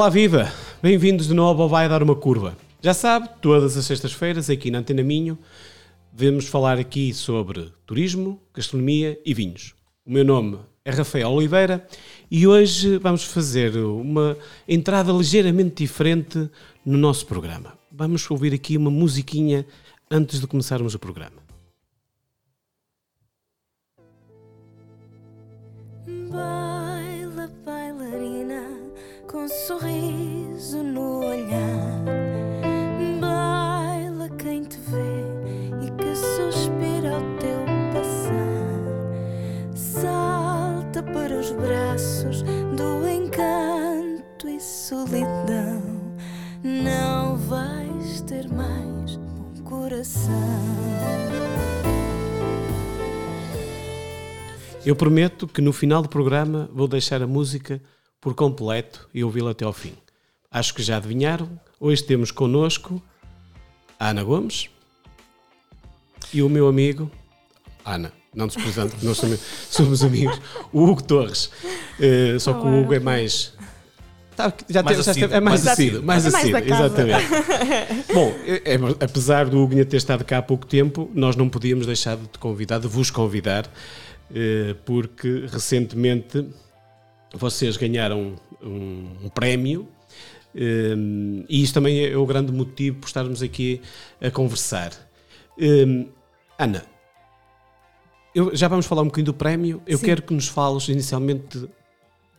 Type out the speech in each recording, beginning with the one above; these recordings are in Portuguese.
Olá, viva! Bem-vindos de novo ao Vai Dar uma Curva. Já sabe, todas as sextas-feiras, aqui na Antena Minho, vamos falar aqui sobre turismo, gastronomia e vinhos. O meu nome é Rafael Oliveira e hoje vamos fazer uma entrada ligeiramente diferente no nosso programa. Vamos ouvir aqui uma musiquinha antes de começarmos o programa. Sorriso no olhar. Baila quem te vê e que suspira ao teu passar. Salta para os braços do encanto e solidão. Não vais ter mais um coração. Eu prometo que no final do programa vou deixar a música por completo e ouvi-la até ao fim. Acho que já adivinharam. Hoje temos connosco a Ana Gomes e o meu amigo Ana. Não desprezando, porque nós somos, somos amigos. O Hugo Torres. Eh, só que o Hugo é mais. Tá, já Mais tem- é mais assíduo, mais É assíduo, casa. exatamente. Bom, é- é- apesar do Hugo ter estado cá há pouco tempo, nós não podíamos deixar de te convidar, de vos convidar, eh, porque recentemente vocês ganharam um, um prémio eh, e isto também é o grande motivo por estarmos aqui a conversar. Eh, Ana, eu- já vamos falar um bocadinho do prémio. Eu Sim. quero que nos fales inicialmente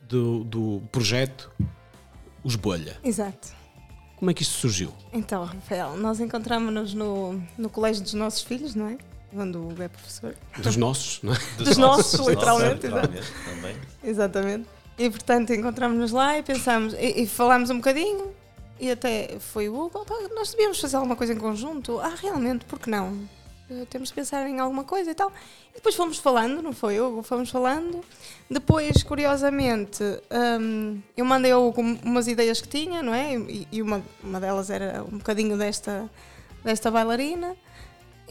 do, do projeto Os Bolha. Exato. Como é que isto surgiu? Então, Rafael, nós encontramos-nos no, no colégio dos nossos filhos, não é? Onde o é professor. Dos nossos, não é? Dos nossos, literalmente, literalmente também. Exatamente. E portanto encontramos-nos lá e pensámos, e, e falámos um bocadinho, e até foi o Hugo, "Opa, nós devíamos fazer alguma coisa em conjunto. Ah, realmente, por que não? Eh, Temos de pensar em alguma coisa e tal. E depois fomos falando, não foi, Hugo? Fomos falando. Depois, curiosamente, hum, eu mandei ao Hugo umas ideias que tinha, não é? E, e uma, uma delas era um bocadinho desta, desta bailarina.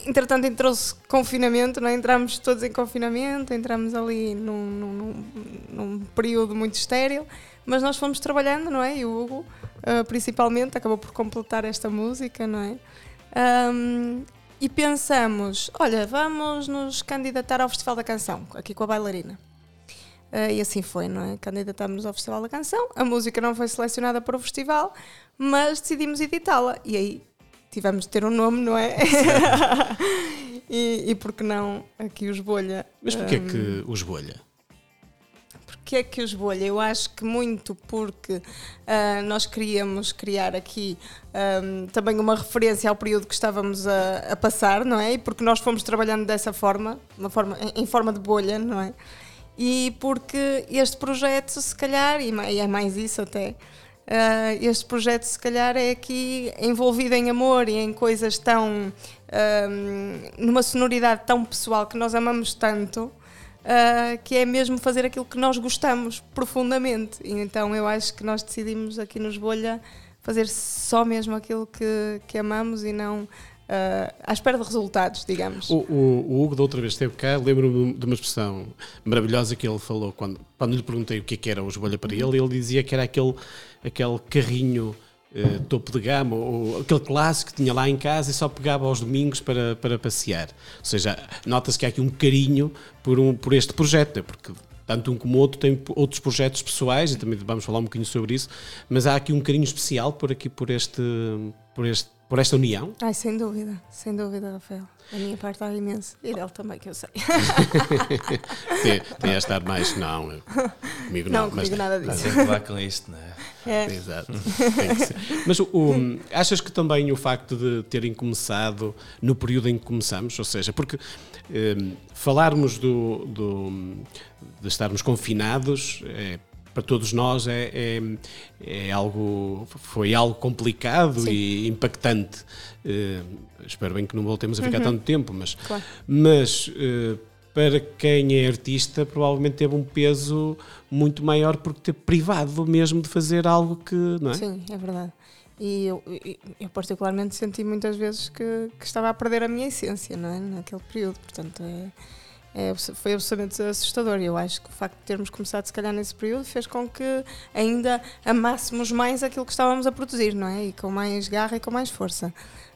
Entretanto, entrou-se confinamento, não é? entramos todos em confinamento, entramos ali num, num- num- período muito estéril, mas nós fomos trabalhando, não é? E o Hugo, ah, principalmente, acabou por completar esta música, não é? Ahm, e pensamos, olha, vamos nos candidatar ao Festival da Canção, aqui com a bailarina. Ah, e assim foi, não é? Candidatámos-nos ao Festival da Canção, a música não foi selecionada para o festival, mas decidimos editá-la. E aí tivemos de ter um nome, não é? e, e por que não aqui os Bolha? Mas porquê Hum, que os Bolha? Porquê é que os bolha? Eu acho que muito porque ah, nós queríamos criar aqui ahm, também uma referência ao período que estávamos a, a passar, não é? E porque nós fomos trabalhando dessa forma, uma forma em, forma de bolha, não é? E porque este projeto, se calhar, e é mais isso até, ah, este projeto, se calhar, é aqui envolvido em amor e em coisas tão. numa sonoridade tão pessoal que nós amamos tanto. Uh, que é mesmo fazer aquilo que nós gostamos profundamente. E então eu acho que nós decidimos aqui nos Bolha fazer só mesmo aquilo que, que amamos e não uh, à espera de resultados, digamos. O, o- o Hugo da outra vez esteve cá, lembro-me de uma expressão maravilhosa que ele falou quando, quando lhe perguntei o que, é que era os bolha para ele, ele dizia que era aquele, aquele carrinho eh, topo de gama, ou aquele clássico que tinha lá em casa e só pegava aos domingos para, para passear. Ou seja, nota-se que há aqui um carinho por, um, por este projeto, né? porque tanto um como o outro têm outros projetos pessoais e também vamos falar um bocadinho sobre isso, mas há aqui um carinho especial por aqui por este por este por esta união. Ai, sem dúvida, sem dúvida, Rafael. A minha parte há imenso. E dele também, que eu sei. tem, tem a estar mais. Não, comigo não. Não, comigo nada disso. Levar com isto, não é? É. Exato. Mas o- o- achas que também o facto de terem começado no período em que começamos, ou seja, porque hum, falarmos do, do- de estarmos confinados é, para todos nós é, é, é algo foi algo complicado Sim. e impactante. Eh, espero bem que não voltemos a ficar tanto tempo, mas Claro. mas eh, para quem é artista provavelmente teve um peso muito maior porque ter privado mesmo de fazer algo que não é? Sim, é verdade. E eu, eu- eu particularmente senti muitas vezes que, que estava a perder a minha essência, não é? Naquele período. Portanto, é, é, foi absolutamente assustador. E eu acho que o facto de termos começado, se calhar, nesse período, fez com que ainda amássemos mais aquilo que estávamos a produzir, não é? E com mais garra e com mais força.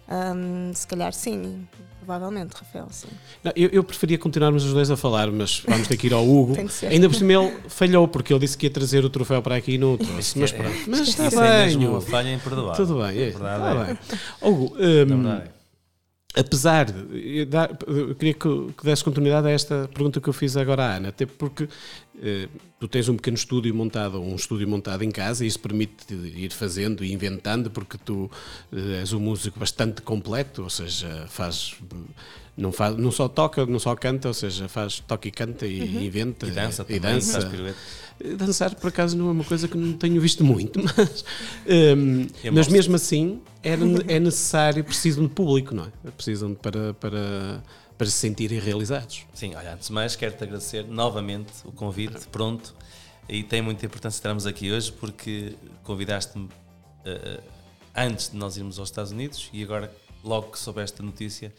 Um, se calhar, sim, provavelmente, Rafael, sim. Não, eu, eu, preferia continuarmos os dois a falar, mas vamos ter que ir ao Hugo. Tem que ser. Ainda por cima ele falhou, porque ele disse que ia trazer o troféu para aqui e não o trouxe. Mas pronto, mas está é mesmo bem. uma Hugo. falha imperdoável. Tudo bem, é, Verdade está é. bem. Hugo, é. Apesar. Eu, eu queria que, que desse continuidade a esta pergunta que eu fiz agora à Ana, até porque eh, tu tens um pequeno estúdio montado, um estúdio montado em casa, e isso permite ir fazendo e inventando, porque tu eh, és um músico bastante completo, ou seja, faz. Não, faz, não só toca, não só canta, ou seja, faz toca e canta e inventa E dança e dança. pirueta. Dançar, por acaso, não é uma coisa que não tenho visto muito, mas, hum, Eu mas mesmo assim era, é necessário, precisam de público, não é? Precisam de- para, para, para se sentirem realizados. Sim, olha, antes de mais quero-te agradecer novamente o convite, pronto. E tem muita importância estarmos aqui hoje porque convidaste-me eh, antes de nós irmos aos Estados Unidos e agora, logo que soubeste a notícia,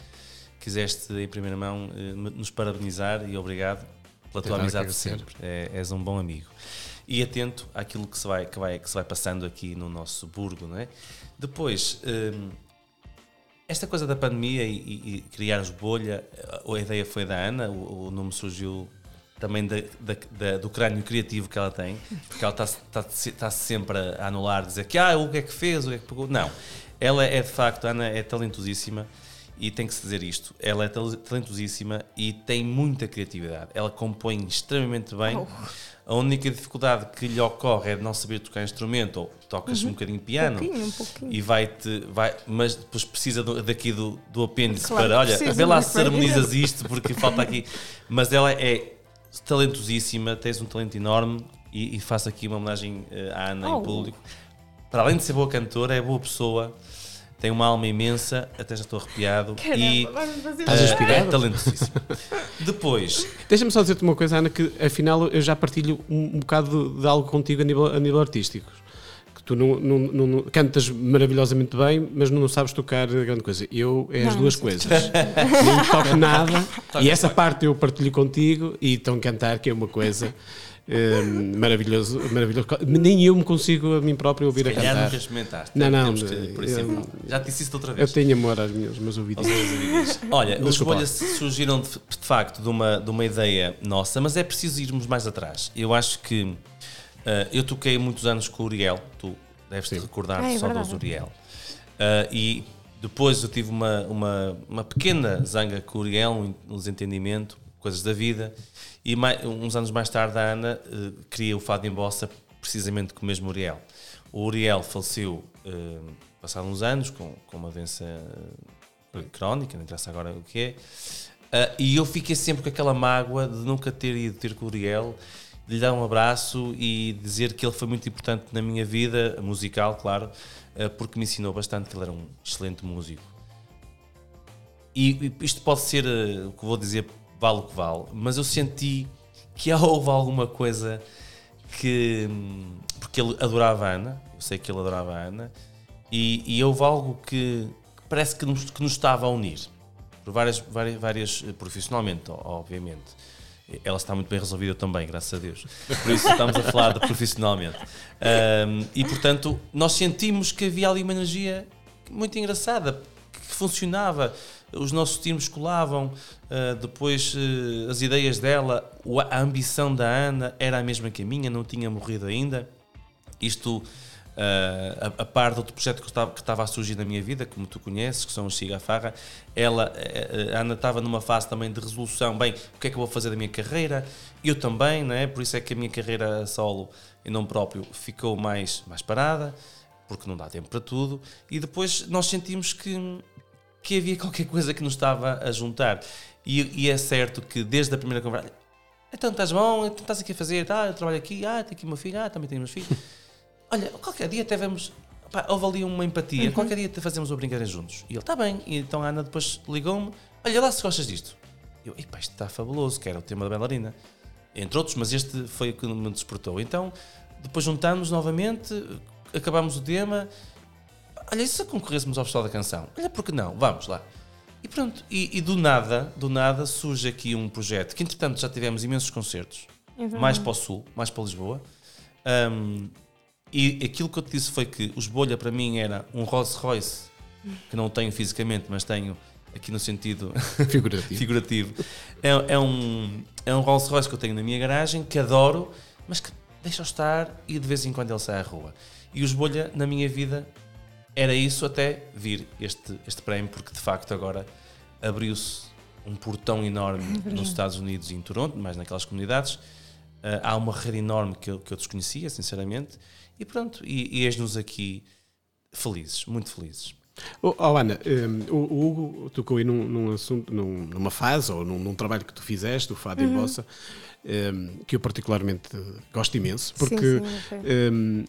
quiseste em primeira mão eh, nos parabenizar e obrigado pela tua amizade sempre. É, és um bom amigo. E atento àquilo que se vai, que vai, que se vai passando aqui no nosso burgo, não é? Depois, hum, esta coisa da pandemia e, e- e criares bolha, a ideia foi da Ana, o, o nome surgiu também da- da- da- do crânio criativo que ela tem, porque ela está, está, está sempre a anular, dizer que ah, o que é que fez, o que é que pegou. Não, ela é de facto, Ana é talentosíssima e tem que se dizer isto. Ela é tal- talentosíssima e tem muita criatividade. Ela compõe extremamente bem. Oh. A única dificuldade que lhe ocorre é de não saber tocar instrumento ou tocas um bocadinho piano pouquinho, um pouquinho. e vai-te, vai, mas depois precisa do- daqui do, do apêndice Claro para, olha, vê lá se harmonizas isto porque falta aqui. Mas ela é talentosíssima, tens um talento enorme e, e faço aqui uma homenagem eh, à Ana Oh. em público. Para além de ser boa cantora, é boa pessoa, tem uma alma imensa, até já estou arrepiado e Caramba, fazer Estás inspirado? é talentosíssima. Depois, Deixa-me só dizer-te uma coisa, Ana, que afinal eu já partilho um, um bocado de, de algo contigo a nível, a nível artístico. Que tu não, não, não- não- cantas maravilhosamente bem, mas não sabes tocar grande coisa. Eu é as Não, duas sim. coisas. não toco nada e essa parte eu partilho contigo e então cantar, que é uma coisa hum, maravilhoso, maravilhoso. Nem eu me consigo a mim próprio ouvir a calhar cantar. nunca experimentaste. Não, não, Temos que- por isso é eu-. Já te disse outra Eu vez. tenho amor aos meus, meus ouvidos. Olha, os bolhas surgiram de, de facto de uma, de uma ideia nossa, mas é preciso irmos mais atrás. Eu acho que eh, eu toquei muitos anos com o Uriel, tu deves te recordar Ah, é só dos Uriel. Eh, e depois eu tive uma, uma, uma pequena zanga com o Uriel, um desentendimento, coisas da vida. E mai- uns anos mais tarde a Ana eh, cria o Fado em Bossa precisamente com o mesmo Uriel. O Uriel faleceu eh, passados uns anos com, com uma doença eh, crónica, não interessa agora o que é. Ah, e eu fiquei sempre com aquela mágoa de nunca ter ido ter com o Uriel, de lhe dar um abraço e dizer que ele foi muito importante na minha vida, musical, claro, ah, porque me ensinou bastante que ele era um excelente músico. E e isto pode ser, ah, o que vou dizer, vale o que vale, mas eu senti que houve alguma coisa que. Porque ele adorava a Ana, eu sei que ele adorava a Ana, e, e houve algo que, que parece que nos, que nos estava a unir. Por várias, várias, várias eh, profissionalmente, obviamente. Ela está muito bem resolvida também, graças a Deus. Por isso estamos a falar de profissionalmente. Ahm, e portanto, nós sentimos que havia ali uma energia muito engraçada, que funcionava. Os nossos times colavam, ah, depois eh, as ideias dela, a ambição da Ana era a mesma que a minha, não tinha morrido ainda. Isto ah, a, a par de outro projeto que estava, que estava a surgir na minha vida, como tu conheces, que são os Cigafarra, ela, a Ana estava numa fase também de resolução, bem, o que é que eu vou fazer da minha carreira? Eu também, não é? por isso é que a minha carreira solo em nome próprio ficou mais, mais parada, porque não dá tempo para tudo, e depois nós sentimos que, que havia qualquer coisa que nos estava a juntar. E, e é certo que desde a primeira conversa, então estás bom, então estás aqui a fazer, ah, eu trabalho aqui, ah, tenho aqui uma filha, ah, também tenho meus filhos. Olha, qualquer dia até vamos. Pá, houve ali uma empatia, qualquer dia até fazemos uma brincadeira juntos. E ele, está bem. E então a Ana depois ligou-me: Olha lá se gostas disto. Eu, epá, isto está fabuloso, que era o tema da bailarina. Entre outros, mas este foi o que me despertou. Então, depois juntámos novamente, acabámos o tema. Olha, e se concorrêssemos ao Festival da Canção? Olha, por que não? Vamos lá. E pronto, e, e do nada, do nada surge aqui um projeto que entretanto já tivemos imensos concertos, É mais para o sul, mais para Lisboa. Um, e aquilo que eu te disse foi que os Bolha para mim era um Rolls Royce, que não tenho fisicamente, mas tenho aqui no sentido Figurativo. figurativo. É, é um, é um Rolls Royce que eu tenho na minha garagem, que adoro, mas que deixa estar e de vez em quando ele sai à rua. E os Bolha, na minha vida, era isso até vir este, este prémio, porque de facto agora abriu-se um portão enorme nos Estados Unidos e em Toronto, mais naquelas comunidades. Ah, há uma rede enorme que eu, que eu desconhecia, sinceramente. E pronto, e, e eis-nos aqui felizes, muito felizes. Oh, oh, Ana, hum, o, Hugo tocou aí num, num assunto, num- numa fase ou num, num trabalho que tu fizeste, o Fado em Uhum. Bossa, hum, que eu particularmente gosto imenso, porque sim, ok. hum,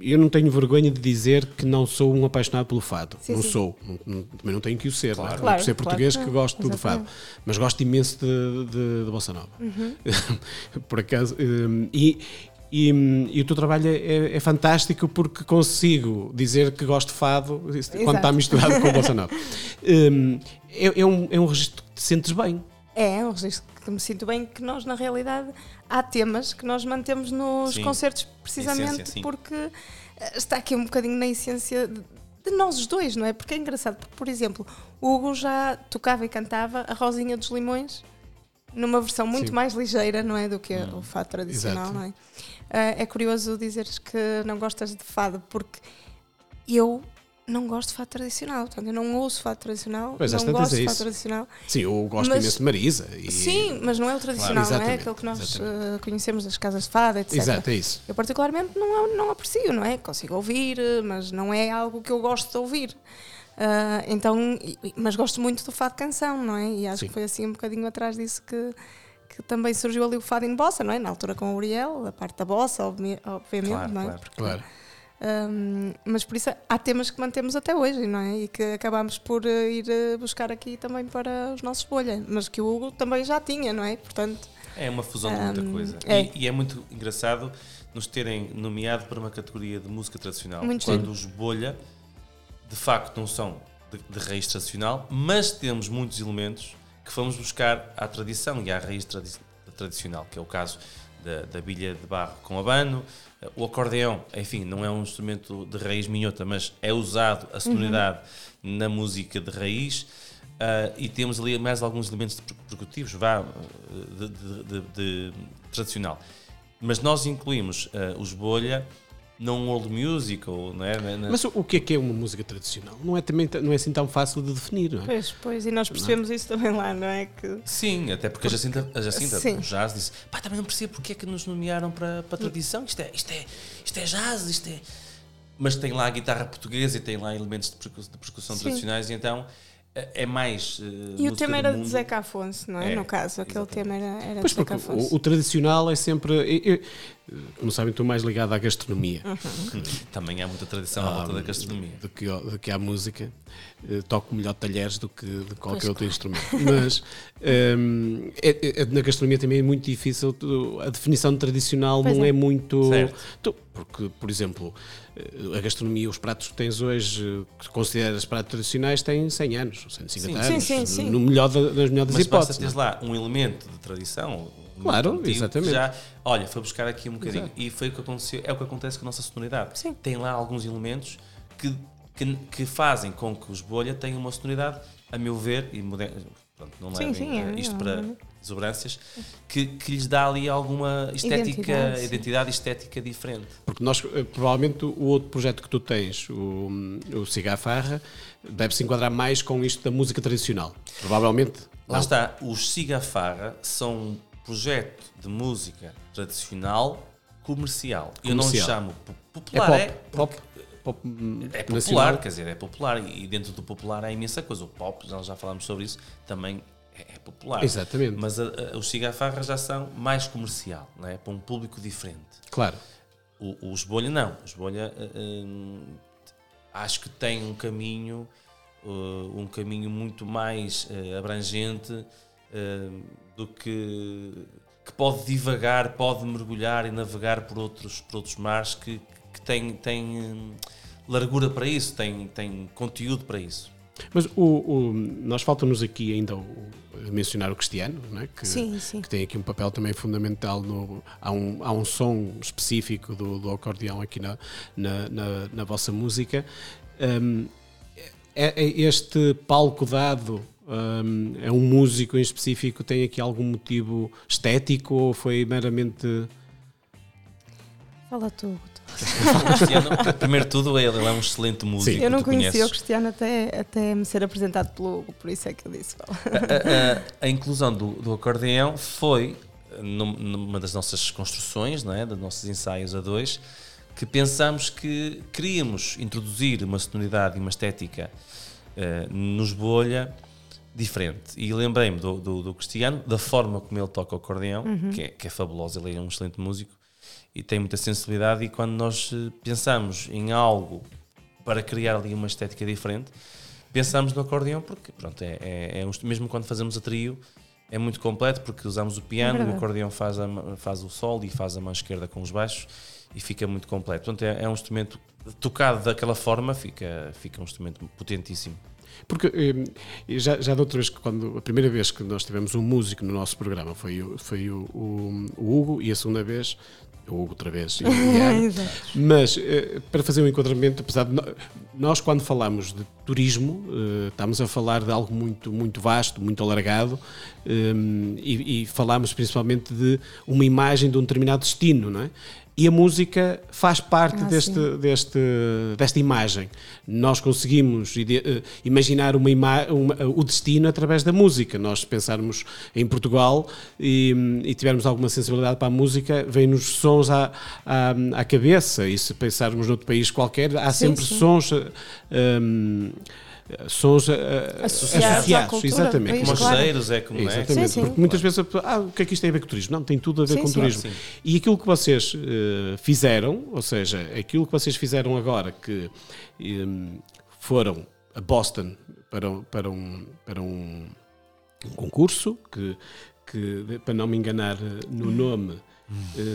eu não tenho vergonha de dizer que não sou um apaixonado pelo fado. Sim, não sim. sou, não, também não tenho que o ser, Claro. não é? Claro, por ser claro português que que gosto do fado, mas gosto imenso de, de, de Bossa Nova. Uhum. por acaso, hum, e, e, hum, e o teu trabalho é, é fantástico porque consigo dizer que gosto de fado quando Exato. está misturado com Bossa Nova. Hum, é, é um, é um registro que te sentes bem. É, é um registro que me sinto bem que nós, na realidade, há temas que nós mantemos nos Sim. concertos precisamente Essência, porque eh, está aqui um bocadinho na essência de, de nós os dois, não é? Porque é engraçado, porque, por exemplo, o Hugo já tocava e cantava a Rosinha dos Limões numa versão muito Sim. mais ligeira, não é? Do que o fado tradicional, Exato. não é? Ah, é curioso dizeres que não gostas de fado, porque eu não gosto de fado tradicional, portanto, eu não ouço fado tradicional, Pois, não gosto é de fado isso. tradicional. Sim, eu gosto Mas- imenso de Marisa. E... Sim, mas não é o tradicional, não é? Aquele que nós eh, conhecemos das casas de fada, etc. Exato, é isso. Eu particularmente não, não aprecio, não é? Consigo ouvir, mas não é algo que eu gosto de ouvir. Ah, então, mas gosto muito do fado canção, não é? E acho Sim. que foi assim um bocadinho atrás disso que, que também surgiu ali o fado em bossa, não é? Na altura com o Uriel, a parte da bossa, obvi- obviamente, Claro, não é? claro. Porque, Claro. Ahm, mas por isso há temas que mantemos até hoje, não é? E que acabamos por eh, ir eh, buscar aqui também para os nossos bolha, mas que o Hugo também já tinha, não é? Portanto, É uma fusão de muita coisa. é. E, e é muito engraçado nos terem nomeado para uma categoria de música tradicional. Muito quando giro. os bolha, de facto, não são de, de raiz tradicional, mas temos muitos elementos que fomos buscar à tradição e à raiz tradi- tradicional, que é o caso da, da bilha de barro com abano, o acordeão, enfim, não é um instrumento de raiz minhota, mas é usado a sonoridade na música de raiz. Ah, e temos ali mais alguns elementos percutivos, vá, eh, de, de- de- de tradicional. Mas nós incluímos ah, os bolha num old music, ou, não é? Mas o, que é que é uma música tradicional? Não é, também, não é assim tão fácil de definir, não é? pois, pois, e nós percebemos isso também lá, não é? Que Sim, até porque a Jacinta, a Jacinta Sim. jazz disse: pá, também não percebo porque é que nos nomearam para, para a tradição. Isto é, isto, é, isto é jazz, isto é. Mas tem lá a guitarra portuguesa e tem lá elementos de percu- de percussão tradicionais, e então é mais. eh, E o tema era de. Zeca Afonso, não é? É, no caso, aquele exatamente. tema era, era Pois de Zeca Afonso. o, o tradicional é sempre. eu- eu- como sabem, estou mais ligado à gastronomia Também há muita tradição à Ah, volta da gastronomia. do que, do que à música. Eh, toco melhor talheres do que de qualquer Pois, outro instrumento. Mas hum, é- é- na gastronomia também é muito difícil. A definição de tradicional Pois não é. é, muito. Certo. tu- porque, por exemplo, a gastronomia, os pratos que tens hoje, que consideras pratos tradicionais, têm 100 anos, 150 Sim. anos. Sim, sim, sim. No melhor da- nas melhores Mas basta hipóteses. teres lá um elemento de tradição. Claro, exatamente. Já, olha, foi buscar aqui um bocadinho. Exato. E foi o que aconteceu, é o que acontece com a nossa sonoridade. Sim. Tem lá alguns elementos que, que, que fazem com que os bolha tenham uma sonoridade, a meu ver, e moder- pronto, não Sim, levem sim, é, eh, isto é, para é. Exuberâncias, que, que lhes dá ali alguma estética, Identidade, identidade estética diferente. Porque nós, eh, provavelmente, o outro projeto que tu tens, o, o Cigafarra, deve se enquadrar mais com isto da música tradicional. Provavelmente. Lá não. está, os Cigafarra são um projeto de música tradicional comercial. Eu não lhe Comercial. chamo po- É popular, pop. é, pop, pop é nacional. popular, quer dizer, é popular e dentro do popular há imensa coisa. O pop, nós já falámos sobre isso, também é, é popular. Exatamente. Mas a- a- os Cigafarra já são mais comercial, não é? para um público diferente. Claro. O, os Bolha não. Os Bolha eh, hum, acho que tem um caminho, eh, um caminho muito mais eh, abrangente eh, do que que pode divagar, pode mergulhar e navegar por outros, por outros mares que, que tem, tem largura para isso, tem, tem conteúdo para isso. Mas o, o- nós falta-nos aqui ainda o, mencionar o Cristiano, é? que, Sim, sim. que tem aqui um papel também fundamental. No, há, um, há um som específico do, do acordeão aqui na, na, na, na vossa música. Hum, é, é este palco dado hum, é um músico em específico tem aqui algum motivo estético ou foi meramente Fala tu. Cristiano, primeiro de tudo, ele, ele é um excelente músico. Eu não conhecia conheces. o Cristiano até, até me ser apresentado pelo Hugo, por isso é que eu disse. A, a- a inclusão do, do acordeão foi num- numa das nossas construções, não é? dos nossos ensaios a dois, que pensamos que queríamos introduzir uma sonoridade e uma estética eh, nos bolha diferente. E lembrei-me do, do, do Cristiano, da forma como ele toca o acordeão, que, é, que é fabuloso, ele é um excelente músico e tem muita sensibilidade. E quando nós eh, pensamos em algo para criar ali uma estética diferente, pensamos no acordeão porque, pronto, é, é, é um mesmo quando fazemos a trio, é muito completo porque usamos o piano, o verdade. acordeão faz, a faz o sol e faz a mão esquerda com os baixos e fica muito completo. Portanto, é, é um instrumento tocado daquela forma, fica, fica um instrumento potentíssimo. Porque eh, já, já da outra vez, que quando, a primeira vez que nós tivemos um músico no nosso programa foi, o, foi o, o- o Hugo e a segunda vez, o outra vez. Mas eh, para fazer um enquadramento, apesar de nós quando falamos de turismo, eh, estamos a falar de algo muito, muito vasto, muito alargado eh, e, e falamos principalmente de uma imagem de um determinado destino, não é? E a música faz parte Ah, deste, sim. deste, desta imagem. Nós conseguimos eh, imaginar uma ima- uma- o destino através da música. Nós, pensarmos em Portugal e, e tivermos alguma sensibilidade para a música, vêm-nos sons à, à, à cabeça. E se pensarmos noutro país qualquer, há Sim, sempre sim. sons. eh, hum, sons eh, Associados exatamente. Como claro. cheiros, é como é. Exatamente, Sim, sim. porque muitas vezes a pessoa, ah, o que é que isto tem a ver com turismo? Não, tem tudo a ver Sim, com sim. turismo. Sim. E aquilo que vocês eh, fizeram, ou seja, aquilo que vocês fizeram agora, que em, foram a Boston para, um- para, um, para um, um concurso, que, que, para não me enganar eh, no nome,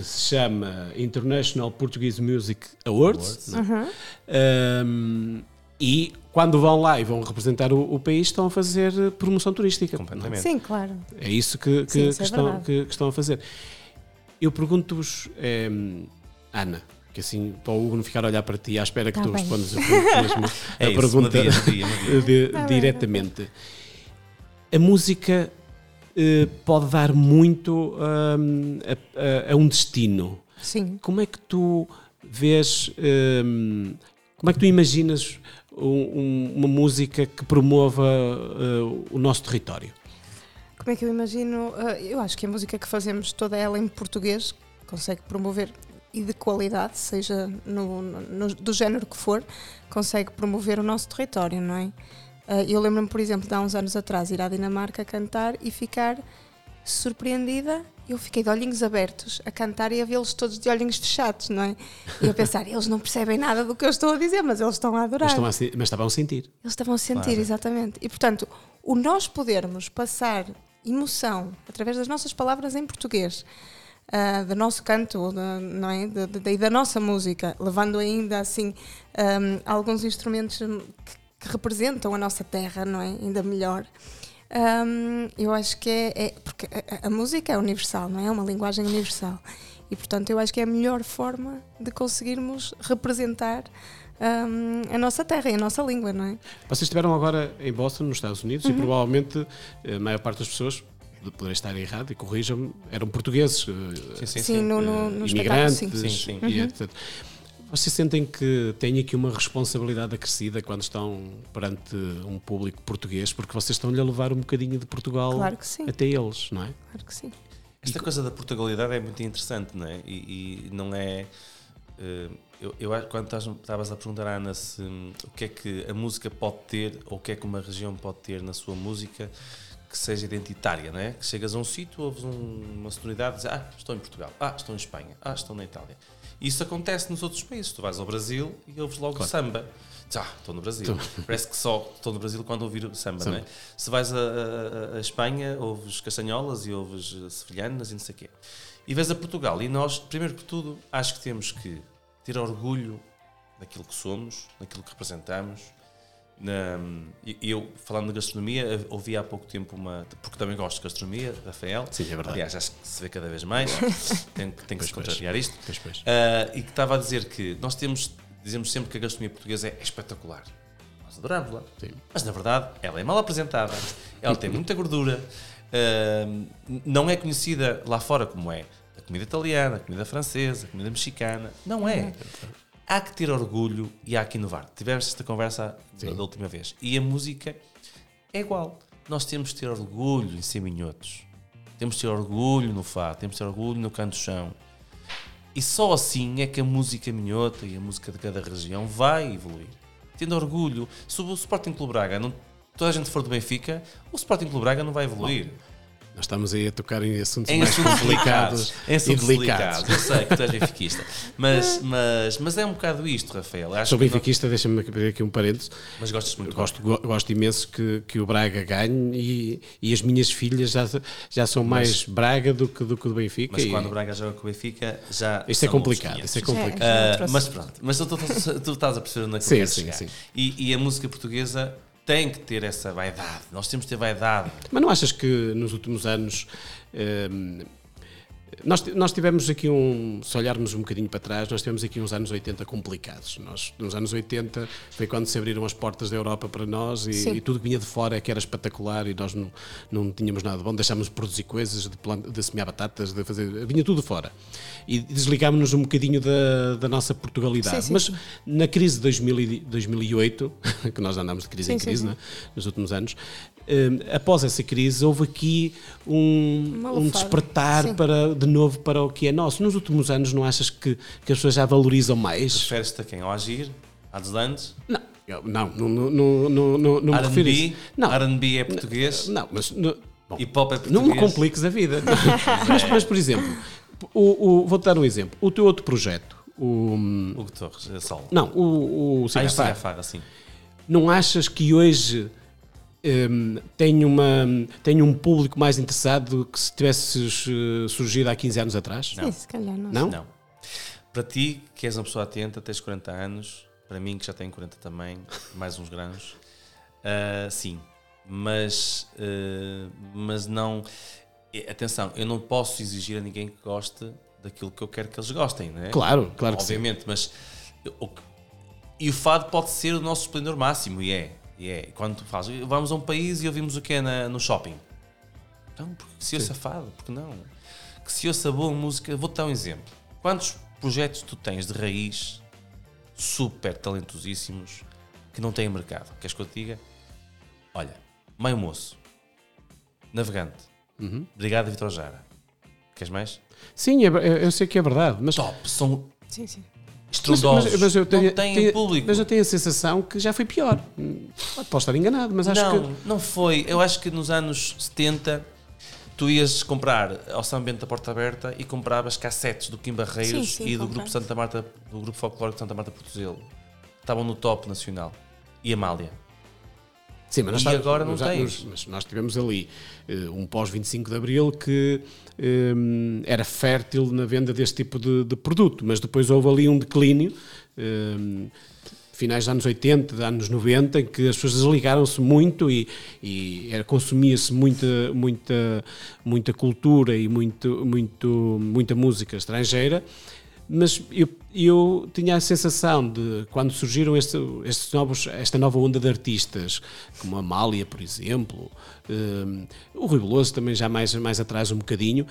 se chama International Portuguese Music Awards. não é? Um, e quando vão lá e vão representar o, o país, estão a fazer eh, promoção turística. Completamente. Sim, claro. É isso que, que- Sim, isso que é estão, que, que estão a fazer. Eu pergunto-vos, em, Ana, que assim para o Hugo não ficar a olhar para ti à espera que Tá tu bem. respondas a, mesmo a É isso, pergunta Madia, Madia. de- Tá bem, diretamente. A música eh, pode dar muito hum, a, a- a um destino. Sim. Como é que tu vês, hum, como é que tu imaginas um- um- uma música que promova eh, o nosso território? Como é que eu imagino? Ah, eu acho que a música que fazemos, toda ela em português, consegue promover e de qualidade, seja no, no- do género que for, consegue promover o nosso território, não é? Ah, eu lembro-me, por exemplo, de há uns anos atrás ir à Dinamarca cantar e ficar surpreendida. Eu fiquei de olhinhos abertos a cantar e a vê-los todos de olhinhos fechados, não é? E eu pensar, eles não percebem nada do que eu estou a dizer, mas eles estão a adorar. Mas, estão a mas estavam a sentir. Eles estavam a sentir, Claro. exatamente. E portanto, o nós podermos passar emoção através das nossas palavras em português, ah, do nosso canto, da, não é? Da- da- e da nossa música, levando ainda assim ahm, alguns instrumentos que, que representam a nossa terra, não é? Ainda melhor. Ahm, eu acho que é, é- porque a, a- música é universal, não é? É uma linguagem universal. E portanto, eu acho que é a melhor forma de conseguirmos representar ahm, a nossa terra e a nossa língua, não é? Vocês estiveram agora em Boston, nos Estados Unidos, Uhum. e provavelmente a maior parte das pessoas, poderei estar errado e corrijam-me, eram portugueses, eh, Sim, sim, Sim, sim. no, no, eh, no imigrantes, sim. Sim, sim. e Uhum. etc. Vocês sentem que têm aqui uma responsabilidade acrescida quando estão perante um público português, porque vocês estão-lhe a levar um bocadinho de Portugal Claro que sim, até eles, não é? claro que sim. Esta coisa da Portugalidade é muito interessante, não é? E, e não é. eh, eu, eu acho que quando estavas a perguntar à Ana se, hum, o que é que a música pode ter, ou o que é que uma região pode ter na sua música que seja identitária, não é? Que chegas a um sítio, ouves um- uma sonoridade e dizes, ah, estou em Portugal, ah, estou em Espanha, ah, estou na Itália. Isso acontece nos outros países. Tu vais ao Brasil e ouves logo Claro. samba. Ah, estou no Brasil. Parece que só estou no Brasil quando ouvir samba, Samba. não é? Se vais a Espanha, ouves castanholas e ouves eh, sevilhanas e não sei o quê. E vais a Portugal. E nós, primeiro que tudo, acho que temos que ter orgulho daquilo que somos, daquilo que representamos, E- eu, falando de gastronomia, ouvi há pouco tempo uma. Porque também gosto de gastronomia, Rafael. Sim, é verdade. Aliás, acho que se vê cada vez mais. tem, que- que se pois. contrariar isto. Pois, pois. Ah, e que estava a dizer que nós temos, dizemos sempre que a gastronomia portuguesa é espetacular. Nós adoramos-la. Sim. Mas na verdade, ela é mal apresentada, ela tem muita gordura, ah, não é conhecida lá fora como é a comida italiana, a comida francesa, a comida mexicana. Não é. Há que ter orgulho e há que inovar. Tivemos esta conversa da, da última vez. E a música é igual. Nós temos de ter orgulho em ser minhotos. Temos de ter orgulho no fado, temos de ter orgulho no canto-chão. E só assim é que a música minhota e a música de cada região vai evoluir. Tendo orgulho. Se o Sporting Clube Braga, não, toda a gente for do Benfica, o Sporting Clube Braga não vai evoluir. Nós estamos aí a tocar em assuntos Em mais assuntos complicados delicados. Em e assuntos delicados. delicados. Eu sei que tu és benfiquista. Mas, mas, mas é um bocado isto, Rafael. Acho Sou benfiquista, deixa-me abrir aqui um parênteses. não- Mas gostas muito. Gosto, go- gosto imenso que, que o Braga ganhe e, e as minhas filhas já, já são mais Braga do que do, que do Benfica. Mas e quando o Braga joga com o Benfica, já. isto é complicado. 500. Isto é complicado. É, Ah, outro mas pronto, mas tu, tu- tu estás a perceber onde é que Sim, sim, chegar. sim. E, e a música portuguesa tem que ter essa vaidade. Nós temos que ter vaidade. Mas não achas que nos últimos anos hum, nós, nós tivemos aqui um, se olharmos um bocadinho para trás, nós tivemos aqui uns anos 80 complicados. Nós, nos anos 80 foi quando se abriram as portas da Europa para nós e, e tudo que vinha de fora é que era espetacular e nós não, não tínhamos nada de bom, deixámos de produzir coisas, de, plant- de semear batatas, de fazer, vinha tudo fora. E desligámos-nos um bocadinho da, da nossa Portugalidade. Sim, sim, Mas na crise de 2000 e- 2008, que nós andámos de crise em Sim, sim, crise, sim. não é? nos últimos anos, hum, após essa crise houve aqui um, um despertar para, de novo para o que é nosso. Nos últimos anos não achas que, que as pessoas já valorizam mais? Referes-te a quem? Ao Agir? À Deslandes? Não, eu- não, não, não, não, não, não, não me refiro isso. Não, R&B é português? não, mas... bom, Hip Hop é não português? me compliques a vida. mas, mas, por exemplo, o, o- vou-te dar um exemplo. O teu outro projeto, o... Hugo Torres, é solo. Não, o, o Ah, isso Cigarfar. é farra, sim. Não achas que hoje hum, tem, uma, tem um público mais interessado do que se tivesses eh, surgido há 15 anos atrás? Sim, se calhar não. Não? Não. Para ti, que és uma pessoa atenta, tens 40 anos, para mim, que já tenho 40 também, mais uns grãos, ah, sim. Mas, ah, mas não. eh, Atenção, eu não posso exigir a ninguém que goste daquilo que eu quero que eles gostem, não é? Claro, claro que sim. Obviamente, mas. o e o fado pode ser o nosso esplendor máximo, e é. E é. Quando tu fazes, vamos a um país e ouvimos o que é no shopping. Então, porque se ouça fado, porque não? Que se ouça boa música. Vou-te dar um exemplo. Quantos projetos tu tens de raiz super talentosíssimos que não têm mercado? Queres que eu te diga? Olha, Meio Moço, Navegante, Uhum. Brigada Vitor Jara. Queres mais? Sim, é eu eu sei que é verdade, mas, Top! São Sim, sim. Mas, estrondosos. mas- mas eu tenho, não têm tenho- público. mas eu tenho a sensação que já foi pior. Posso estar enganado, mas acho não, que. não foi. Eu acho que nos anos 70 tu ias comprar ao São Bento da Porta Aberta e compravas cassetes do Kim Barreiros Sim, sim, e do grupo Santa Marta, do grupo folclórico de Santa Marta Portuzelo. Estavam no top nacional. E Amália. Sim, mas nós E estávamos- agora não nós- tens. Mas nós tivemos ali eh, um pós-25 de Abril que hum, era fértil na venda deste tipo de, de produto, mas depois houve ali um declínio, hum, finais dos anos 80, dos anos 90, em que as pessoas desligaram-se muito e, e era- consumia-se muita, muita, muita cultura e muito, muito, muita música estrangeira. Mas eu, eu tinha a sensação de, quando surgiram este- estes novos, esta nova onda de artistas, como a Amália, por exemplo, hum, o Rui Veloso também já mais, mais atrás um bocadinho,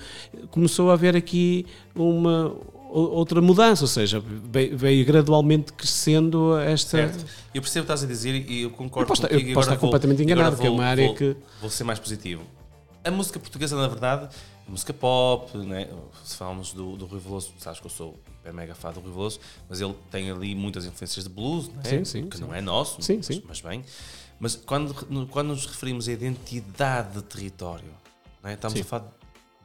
começou a haver aqui uma outra mudança, ou seja, veio, gradualmente crescendo esta... Certo? Eu percebo o que estás a dizer e eu concordo Eu posso contigo. eu posso estar completamente e agora enganado, porque é uma área vou- que- Vou ser mais positivo. A música portuguesa, na verdade, música pop, né? se falamos do, do Rui Veloso, sabes que eu sou hiper mega fã do Rui Veloso, mas ele tem ali muitas influências de blues, né? Sim, sim, que sim. não é nosso, Sim, mas, sim. mas bem. Mas quando, quando nos referimos a identidade de território, né? estamos a falar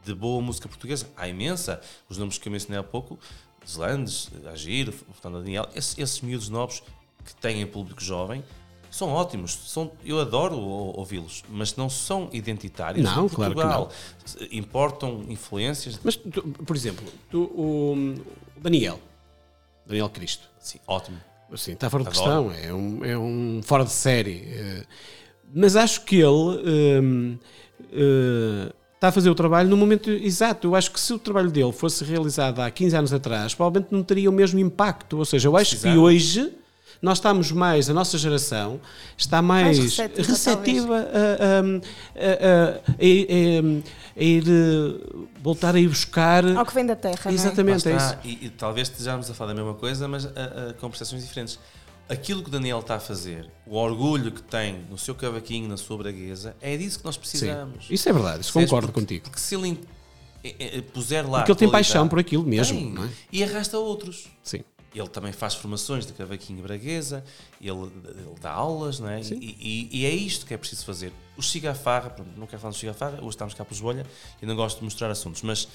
de boa música portuguesa, há imensa. Os nomes que eu mencionei há pouco, Deslandes, Agir, Fernando Daniel, esses, esses miúdos novos que têm público jovem, são ótimos. São, eu adoro ou- ouvi-los, mas não são identitários. Não, claro que Portugal. Importam influências. Mas, tu, por exemplo, tu, o, Daniel, Daniel Cristo, Sim, ótimo. Assim, está fora de Adoro. questão, é um, é um fora de série. eh, Mas acho que ele hum, eh, está a fazer o trabalho no momento exato. Eu acho que se o trabalho dele fosse realizado há 15 anos atrás, provavelmente não teria o mesmo impacto. Ou seja, eu acho que Precisava. hoje nós estamos mais, a nossa geração está mais, Mais receptiva, receptiva a, a- a- a- a ir- a ir eh, voltar a ir buscar. Ao que vem da terra, não é? Exatamente, é Lá isso. E, e talvez estejamos a falar da mesma coisa, mas a- a- com percepções diferentes. Aquilo que o Daniel está a fazer, o orgulho que tem no seu cavaquinho, na sua braguesa, é disso que nós Sim, precisamos. isso é verdade, isso concordo Porque- contigo. Porque se ele eh, eh, puser lá. Porque ele tem paixão por aquilo mesmo, é? E arrasta outros. Sim. Ele também faz formações de cavaquinho braguesa, ele, ele dá aulas, não é? E, e- e é isto que é preciso fazer. O Chigafarra, pronto, não quero falar do Chigafarra, hoje estamos cá por Esbolha e não gosto de mostrar assuntos, mas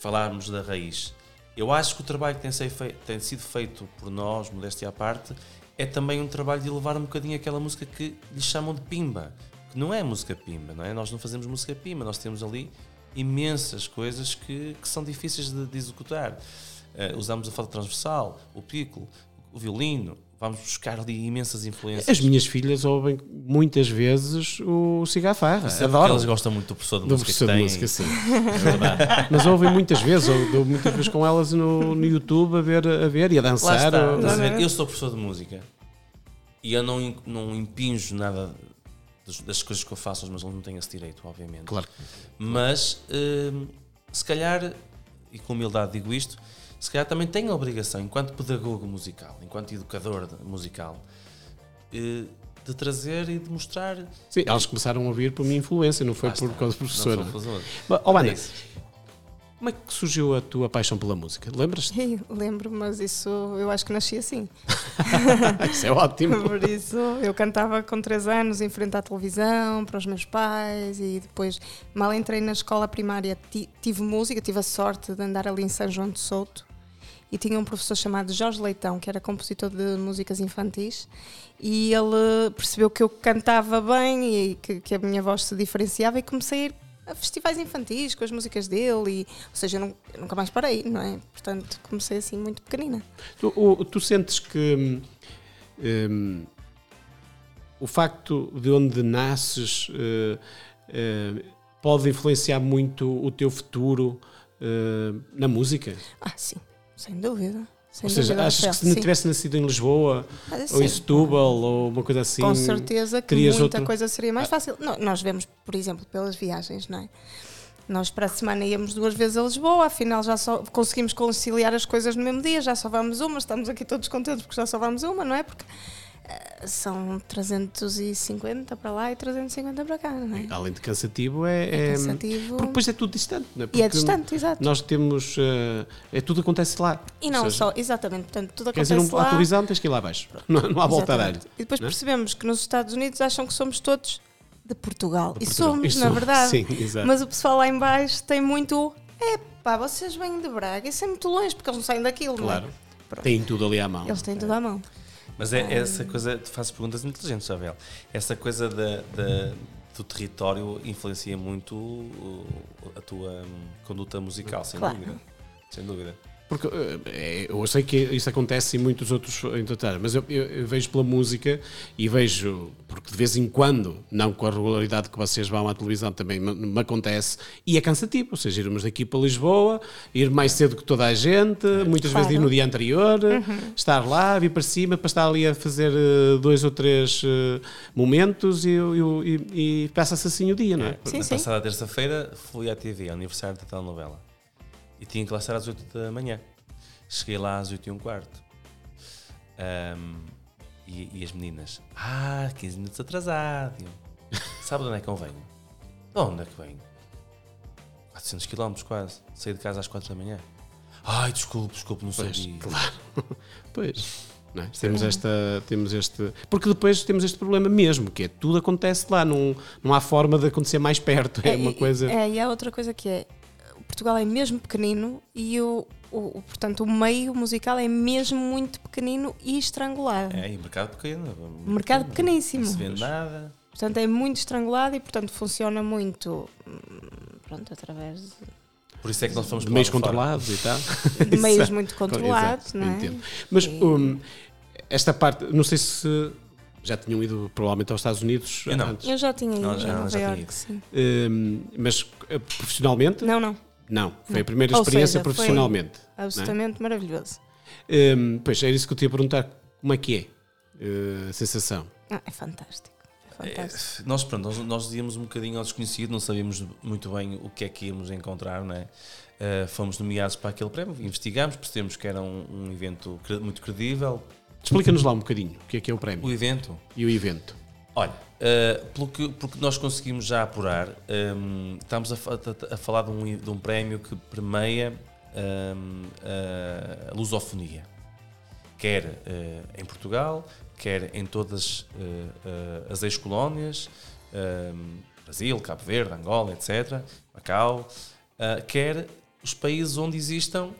falarmos da raiz. Eu acho que o trabalho que tem, sei fei- tem sido feito por nós, modéstia à parte, é também um trabalho de elevar um bocadinho aquela música que lhe chamam de pimba, que não é música pimba, não é? Nós não fazemos música pimba, nós temos ali imensas coisas que, que são difíceis de, de executar. Eh, usamos a foto transversal, o piccolo, o violino, vamos buscar ali imensas influências. As minhas filhas ouvem muitas vezes o Cigafarra. É Adoram. Elas gostam muito do professor de do música professor que de música, sim. É. Mas ouvem muitas vezes, ou dou muitas vezes com elas no, no YouTube a ver, a ver e a dançar. está. ou- a? Eu sou professor de música e eu não, não impinjo nada das, das coisas que eu faço aos meus alunos, não tenho esse direito, obviamente. Claro. Mas hum, se calhar, e com humildade digo isto, se calhar também tenho a obrigação, enquanto pedagogo musical, enquanto educador musical, eh, de trazer e de mostrar. Sim, elas começaram a ouvir por minha influência, não foi Lá por causa do professor. Ana, isso. como é que surgiu a tua paixão pela música? Lembras-te? Ih, Lembro, mas isso eu acho que nasci assim. Isso é ótimo. Por isso, eu cantava com 3 anos em frente à televisão, para os meus pais, e depois, mal entrei na escola primária, ti- tive música, tive a sorte de andar ali em São João de Souto. E tinha um professor chamado Jorge Leitão, que era compositor de músicas infantis, e ele percebeu que eu cantava bem e que, que a minha voz se diferenciava, e comecei a ir a festivais infantis com as músicas dele, e, ou seja, eu, nu- eu nunca mais parei, não é? Portanto, comecei assim muito pequenina. Tu, tu sentes que hum, hum, o facto de onde nasces eh, eh, pode influenciar muito o teu futuro eh, na música? Ah, sim, sem dúvida. Sem Ou seja, dúvida, achas que se não tivesse nascido em Lisboa Ah, ou em. Setúbal ou uma coisa assim, Com certeza que muita outro- coisa seria mais fácil. No- Nós vemos, por exemplo, pelas viagens, não é? Nós para a semana íamos duas vezes a Lisboa, afinal já só conseguimos conciliar as coisas no mesmo dia, já só vamos uma, estamos aqui todos contentes porque já só vamos uma, não é? Porque são 350 para lá e 350 para cá, não é? além de cansativo, é, É é- cansativo. porque depois é tudo distante, não é? E é Porque distante, exato. Nós temos. eh, é tudo acontece lá. E não seja, só, exatamente, portanto, tudo acontece dizer, um, lá. televisão tens que ir lá abaixo. Não, não há volta a dar. Exatamente. E depois não é? percebemos que nos Estados Unidos acham que somos todos de Portugal. De e Portugal. somos, E na verdade. sim, exato. Mas o pessoal lá em baixo tem muito. É pá, vocês vêm de Braga, isso é muito longe, porque eles não saem daquilo, Claro. não é? Pronto. Tem tudo ali à mão. Eles têm tudo à mão. Mas é essa coisa, tu fazes perguntas inteligentes, Abel. Essa coisa da, da- do território influencia muito a tua hum, conduta musical, sem Claro. dúvida. Sem dúvida. Porque eh, é, eu sei que isso acontece em muitos outros entretanto, mas eu, eu- eu vejo pela música e vejo, porque de vez em quando, não com a regularidade que vocês vão à televisão também me, me acontece, e é cansativo, ou seja, irmos daqui para Lisboa, ir mais cedo que toda a gente, muitas Claro. vezes ir no dia anterior, estar lá, vir para cima, para estar ali a fazer eh, dois ou três eh, momentos e, e, e- e passa-se assim o dia, não é? Sim, Na sim. passada terça-feira fui à TV, ao aniversário da telenovela. E tinha que lá estar às 8 da manhã. Cheguei lá às 8 e um quarto. Ahm, e, e as meninas, ah, 15 minutos atrasado. Eu, Sabe de onde é que eu venho? De onde é que venho? 400 km quase. Saí de casa às 4 da manhã. Ai, desculpe, desculpe, não Pois, sabia. claro. Pois. é? Temos, esta, temos este. Porque depois temos este problema mesmo, que é tudo acontece lá, não, não há forma de acontecer mais perto. É, uma e- coisa. É, e há outra coisa que é. Portugal é mesmo pequenino e o, o, o- portanto, o meio musical é mesmo muito pequenino e estrangulado. É, e mercado pequeno. Um mercado pequeníssimo. Não se vê nada. Portanto, é muito estrangulado e, portanto, funciona muito hum, pronto, através de Por isso é que nós fomos de meios controlados e tal. de meios Exato. muito controlados, Exato, não é? entendo. Mas E- um, esta parte, não sei se já tinham ido provavelmente aos Estados Unidos Eu não. antes, Eu já tinha ido Não, já- Nova já tinha ido. sim. Hum, mas eh, profissionalmente? Não, não. Não, foi a primeira Ou experiência seja, foi- profissionalmente. Absolutamente maravilhoso. Hum, pois, era isso que eu te ia perguntar, como é que é eh, a sensação? Ah, é fantástico. É É, fantástico. nós, pronto, nós, nós íamos um bocadinho ao desconhecido, não sabíamos muito bem o que é que íamos encontrar, não é? Eh, fomos nomeados para aquele prémio, investigámos, percebemos que era um, um evento cre- muito credível. Explica-nos lá um bocadinho o que é que é o prémio O evento, e o evento. Olha, eh, pelo que, pelo que nós conseguimos já apurar, ehm, estamos a, a- a falar de um, de um prémio que permeia ehm, a lusofonia, quer eh, em Portugal, quer em todas eh, as ex-colónias, ehm, Brasil, Cabo Verde, Angola, etc., Macau, quer os países onde existam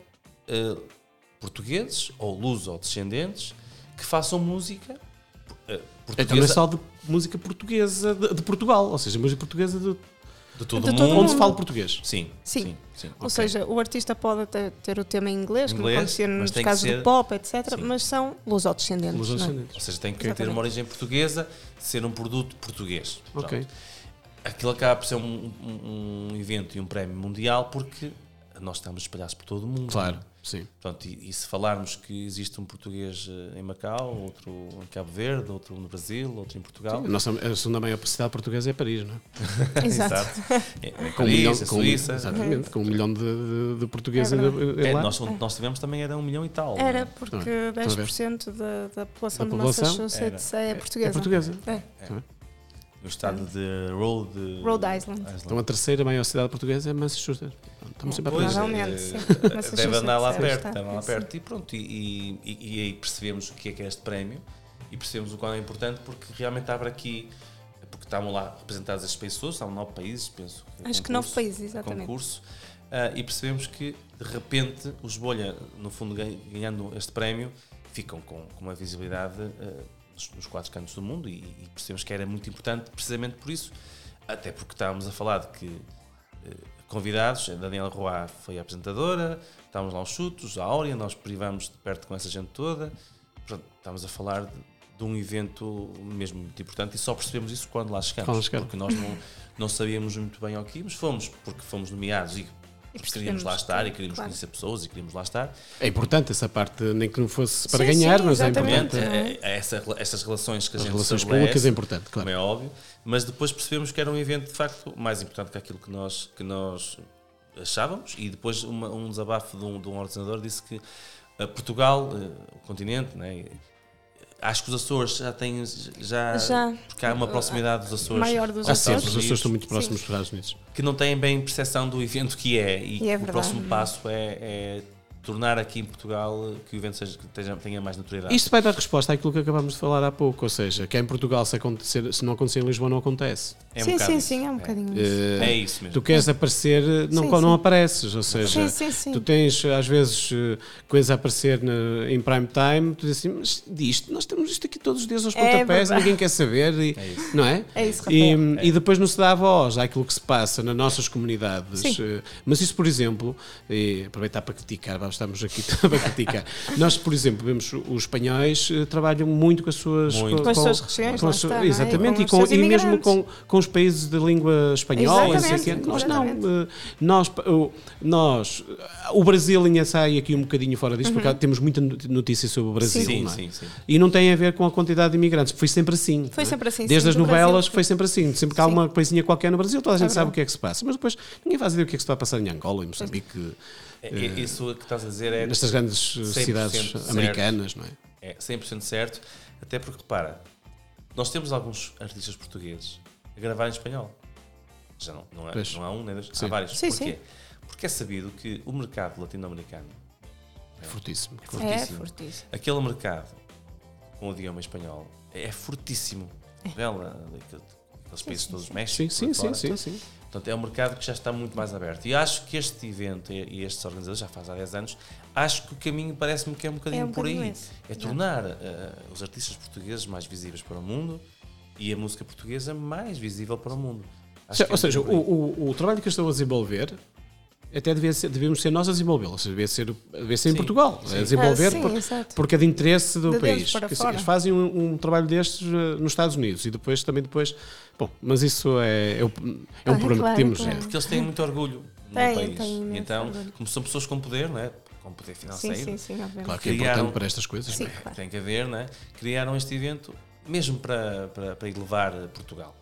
portugueses ou luso-descendentes que façam música eh, Então não é portuguesa só de música portuguesa de, de Portugal, ou seja, música portuguesa de, de todo De todo mundo. onde se fala português. Sim, Sim. sim, sim. Ou ok. seja, o artista pode até ter o tema em inglês, como acontecia nos casos ser- do pop, etc. Sim. Mas são lusodescendentes. Não é? Ou seja, tem que ter Exatamente. uma origem portuguesa, ser um produto português. Ok. Pronto. Aquilo acaba por ser um, um- um evento e um prémio mundial porque nós estamos espalhados por todo o mundo. Claro, sim. Pronto, e, e se falarmos que existe um português eh, em Macau, outro em Cabo Verde, outro no Brasil, outro em Portugal. A, nossa, a segunda maior cidade portuguesa é Paris, não é? Exato. É, é Com um milhão, Paris, a com, Suíça. exatamente, com um milhão de, de, de portugueses É É, lá. nós, onde nós tivemos também era um milhão e tal. Era não é? porque Estão a ver? 10% da, da população Da de população? Massachusetts é portuguesa. É portuguesa. É. No estado de Rhode, Rhode Island. Então a terceira maior cidade portuguesa é Massachusetts. Estamos sempre a Pois. Provavelmente, eh, sim. Deve andar lá perto, deve andar lá perto. E pronto, e, e, e aí percebemos o que é que é este prémio e percebemos o quão é importante porque realmente abre aqui, porque estavam lá representadas as pessoas, estavam nove países, penso. Acho que concurso- nove países, exatamente. Concurso, ah, e percebemos que de repente os Bolha, no fundo, ganh- ganhando este prémio, ficam com, com uma visibilidade ah, nos, nos quatro cantos do mundo e, e percebemos que era muito importante precisamente por isso, até porque estávamos a falar de que eh, convidados, a Daniela Roy foi a apresentadora, estávamos lá os chutos, a Áurea, nós privamos de perto com essa gente toda, Pronto, estávamos a falar de, de um evento mesmo muito importante e só percebemos isso quando lá chegamos, Quando chegamos. porque nós não, não sabíamos muito bem ao que íamos, fomos porque fomos nomeados e E queríamos lá estar e que- queríamos claro. conhecer pessoas e queríamos lá estar. É importante essa parte, nem que não fosse para Sim, ganhar, sim, mas é importante. é? É- é essa, essas relações que a As gente relações estabelece, públicas é importante, como claro. é óbvio, mas depois percebemos que era um evento de facto mais importante que aquilo que nós, que nós achávamos e depois uma- um desabafo de um, de um ordenador disse que eh, Portugal, eh, o continente, né, acho que os Açores já têm já, Já. porque há uma proximidade dos Açores Maior dos sempre, Açores. os Açores estão muito próximos dos Estados Unidos. que não têm bem percepção do evento que é e, E é o verdade. próximo passo é, é tornar aqui em Portugal que o evento seja, que tenha, tenha mais notoriedade. Isto vai dar resposta àquilo que acabámos de falar há pouco, ou seja, que em Portugal se, acontecer, se não acontecer em Lisboa não acontece. É um sim, sim, isso. sim, é um bocadinho isso. Eh, É isso mesmo. Tu queres aparecer, não, Sim, não sim. apareces, ou seja, Sim, sim, sim. tu tens às vezes eh, coisas a aparecer na- em prime time, tu dizes assim, mas disto, nós temos isto aqui todos os dias aos É pontapés, ninguém quer saber, e- É isso. não é? É isso, E, Rafael. e depois não se dá a voz àquilo que se passa nas nossas comunidades. Sim. Eh, Mas isso, por exemplo, e aproveitar para criticar, vá, estamos aqui para criticar. Nós, por exemplo, vemos os espanhóis eh, trabalham muito com as suas. Muito. Com as suas regiões, com está, não é? Exatamente, E e, com com, e mesmo com, com os países de língua espanhola. o quê. Exatamente, Nós não. exatamente. eh, Nós, o- nós, o Brasil ainda sai aqui um bocadinho fora disto, porque temos muita notícia sobre o Brasil. Sim, não é? sim, sim. E não tem a ver com a quantidade de imigrantes, foi sempre assim. Foi é? sempre assim, Desde sim, as no novelas Brasil. foi sempre assim. Sempre que há uma coisinha qualquer no Brasil, toda a gente É sabe o que é que se passa. Mas depois ninguém faz ideia o que é que se está a passar em Angola, em Moçambique, isso que estás a dizer é, nestas grandes eh, 100% cidades certo. americanas, não é? é 100% certo, até porque repara, nós temos alguns artistas portugueses a gravar em espanhol. Já não, não, é, Pois. não há um, nem dois, Sim. há vários. Sim, Porquê? sim. Porque é sabido que o mercado latino-americano, É fortíssimo. É fortíssimo. fortíssimo. aquele mercado com o idioma espanhol, é fortíssimo. Vela, aqueles países sim, todos sim. México, Sim, sim, sim, sim. Portanto, é um mercado que já está muito mais aberto. E acho que este evento e estes organizadores, já faz há 10 anos, acho que o caminho parece-me que é um bocadinho É um por aí. esse. É tornar eh, os artistas portugueses mais visíveis para o mundo e a música portuguesa mais visível para o mundo. Acho que é Ou seja, o, o, o trabalho que eu estou a desenvolver até devia ser, devíamos ser nós a desenvolvê-lo, ou seja, devia ser, devia ser em Sim, Portugal, sim. a desenvolver Ah, sim, por- porque é de interesse do De país. Eles fazem um, um trabalho destes eh, nos Estados Unidos e depois também depois. Bom, mas isso é, é, é um Ah, problema claro, que temos. claro. é. Porque eles têm muito orgulho no Têm, país. então, orgulho. como são pessoas com poder, não é? com poder Sim, financeiro, sim, sim, obviamente. Claro que é Criaram- importante para estas coisas. Sim, é? claro. tem que haver, não é? criaram este evento mesmo para, para, para elevar Portugal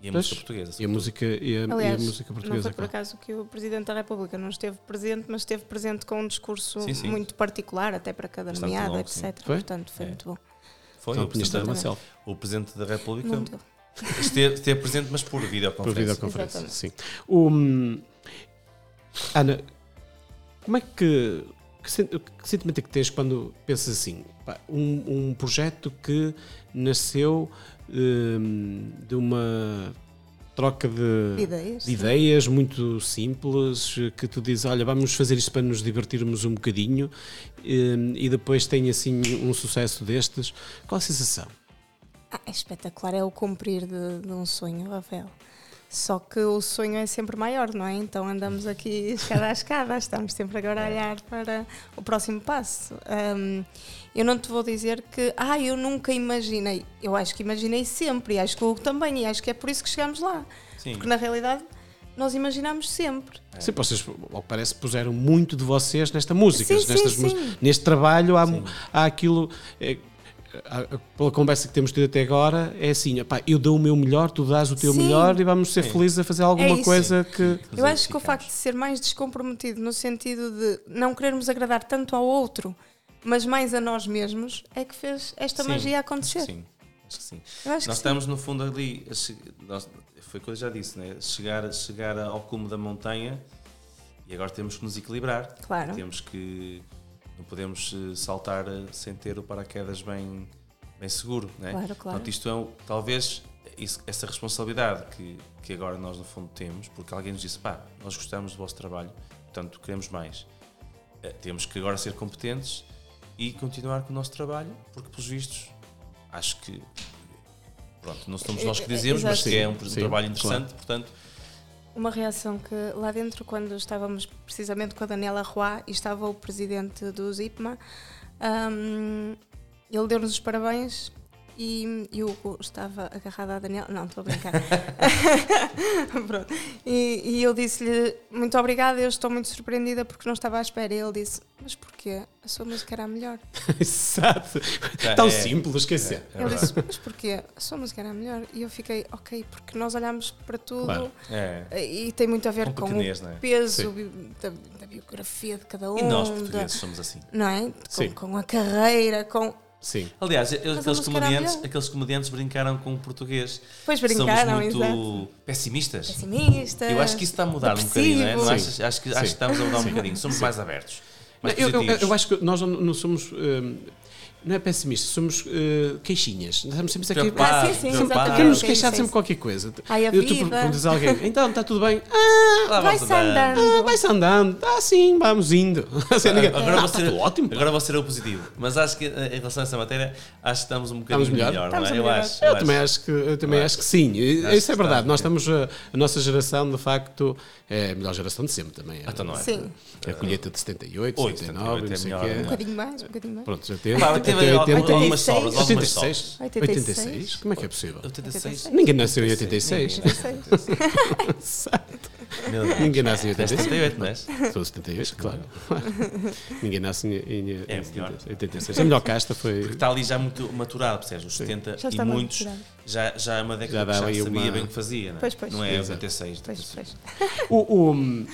e a Pois, música portuguesa. E a música, e a, e a Aliás, música não portuguesa. foi por claro. acaso que o Presidente da República não esteve presente, mas esteve presente com um discurso Sim, sim. muito particular, até para cada Bastante nomeado, longo, etc. Foi? Portanto, foi É. muito bom. Foi Então, o, presidente, o Presidente da República Não esteve, esteve presente, mas por Por videoconferência. videoconferência, Exatamente. sim. O, hum, Ana, como é que. Que, sen- que sentimento é que tens quando pensas assim? um, um projeto que nasceu hum, de uma troca de, Ideias. de ideias muito simples, que tu dizes, olha, vamos fazer isto para nos divertirmos um bocadinho hum, e depois tem assim um sucesso destes. Qual a sensação? Ah, é espetacular, é o cumprir de, de um sonho, Rafael. Só que o sonho é sempre maior, não é? Então andamos aqui escada a escada, estamos sempre agora a olhar para o próximo passo. Hum, eu não te vou dizer que, ah, eu nunca imaginei. Eu acho que imaginei sempre, e acho que o Hugo também, e acho que é por isso que chegamos lá. Sim. Porque na realidade nós imaginamos sempre. Sim, vocês, ao que parece, puseram muito de vocês nesta música, Sim, sim, nestas sim. músicas. neste trabalho. Há, há aquilo, é, pela conversa que temos tido até agora, é assim: epá, eu dou o meu melhor, tu dás o teu Sim. melhor e vamos ser Sim. felizes a fazer alguma isso. coisa que. Eu acho que o facto de ser mais descomprometido no sentido de não querermos agradar tanto ao outro, mas mais a nós mesmos, é que fez esta Sim, magia acontecer. sim. Acho que sim. Eu acho Nós que sim. estamos, no fundo, ali. nós- foi o que eu já disse, né? chegar, chegar ao cume da montanha e agora temos que nos equilibrar. Claro. Temos que. Não podemos eh, saltar eh, sem ter o paraquedas bem, bem seguro. Né? Claro, claro. Portanto, isto é um- talvez isso- essa responsabilidade que, que agora nós, no fundo, temos, porque alguém nos disse: pá, nós gostamos do vosso trabalho, portanto, queremos mais. Eh, Temos que agora ser competentes e continuar com o nosso trabalho, porque, pelos vistos, acho que. Pronto, não somos nós que dizemos, mas que é um Sim, trabalho interessante, portanto, Uma reação que lá dentro, quando estávamos precisamente com a Daniela Roy e estava o presidente do ZIPMA, hum, ele deu-nos os parabéns e, e o Hugo estava agarrado à Daniela. Não, estou a brincar. Pronto. E, e eu disse-lhe muito obrigada, eu estou muito surpreendida porque não estava à espera. E ele disse: Mas porquê? A sua música era a melhor. Exato. É, Tão é. simples, esquecer. é ele disse: Mas porquê? A sua música era a melhor. E eu fiquei: Ok, porque nós olhamos para tudo. Claro. É. E tem muito a ver Com com, o é? peso da, da biografia de cada um, E nós, da- portugueses, somos assim. não é? Com, com a carreira, com. Sim. Aliás, aqueles comediantes, aqueles comediantes brincaram com o português. Pois brincaram, Somos muito exato. pessimistas. Pessimista. Eu acho que isso está a mudar um bocadinho, não é? Não depressivo. achas? Acho, que, acho que estamos a mudar um bocadinho. Somos mais abertos. Mais eu, eu- eu acho que nós não, não somos. hum, não é pessimista, somos uh, queixinhas. Estamos sempre aqui. Ah, sim, sim, exatamente. Queremos queixar sempre qualquer coisa. Ai, a Eu, tu perguntas a alguém, então está tudo bem? Ah, vai-se andando. Ah, vai-se andando. Ah, sim, vamos indo. Assim, agora, é. ser ah, tá ótimo. Agora vou ser o positivo. Mas acho que eh, em relação a essa matéria, acho que estamos um bocadinho estamos melhor. melhor estamos não é? Melhor. Eu, acho, eu, eu também acho que, eu também acho, acho que sim. Acho Isso é que é verdade. Está, Nós estamos, eh, a, nossa geração, de facto, é a melhor geração de sempre também. Ah, então não é? Sim. É a colheita de 78, 79, é não sei o. Um bocadinho mais, um bocadinho mais. Pronto, já temos. 86, sobras. 86? 86? Como é que é possível? 86? Ninguém nasceu em 86. Ninguém nasce em 86. Sou 78, claro. Ninguém nasce em 86. É A melhor casta foi. Porque está ali já muito maturado, percebes? Os 70 e muitos. Já, já é uma década já que já sabia bem o que fazia, não é? Pois, pois. Não é 86. O, o, hum,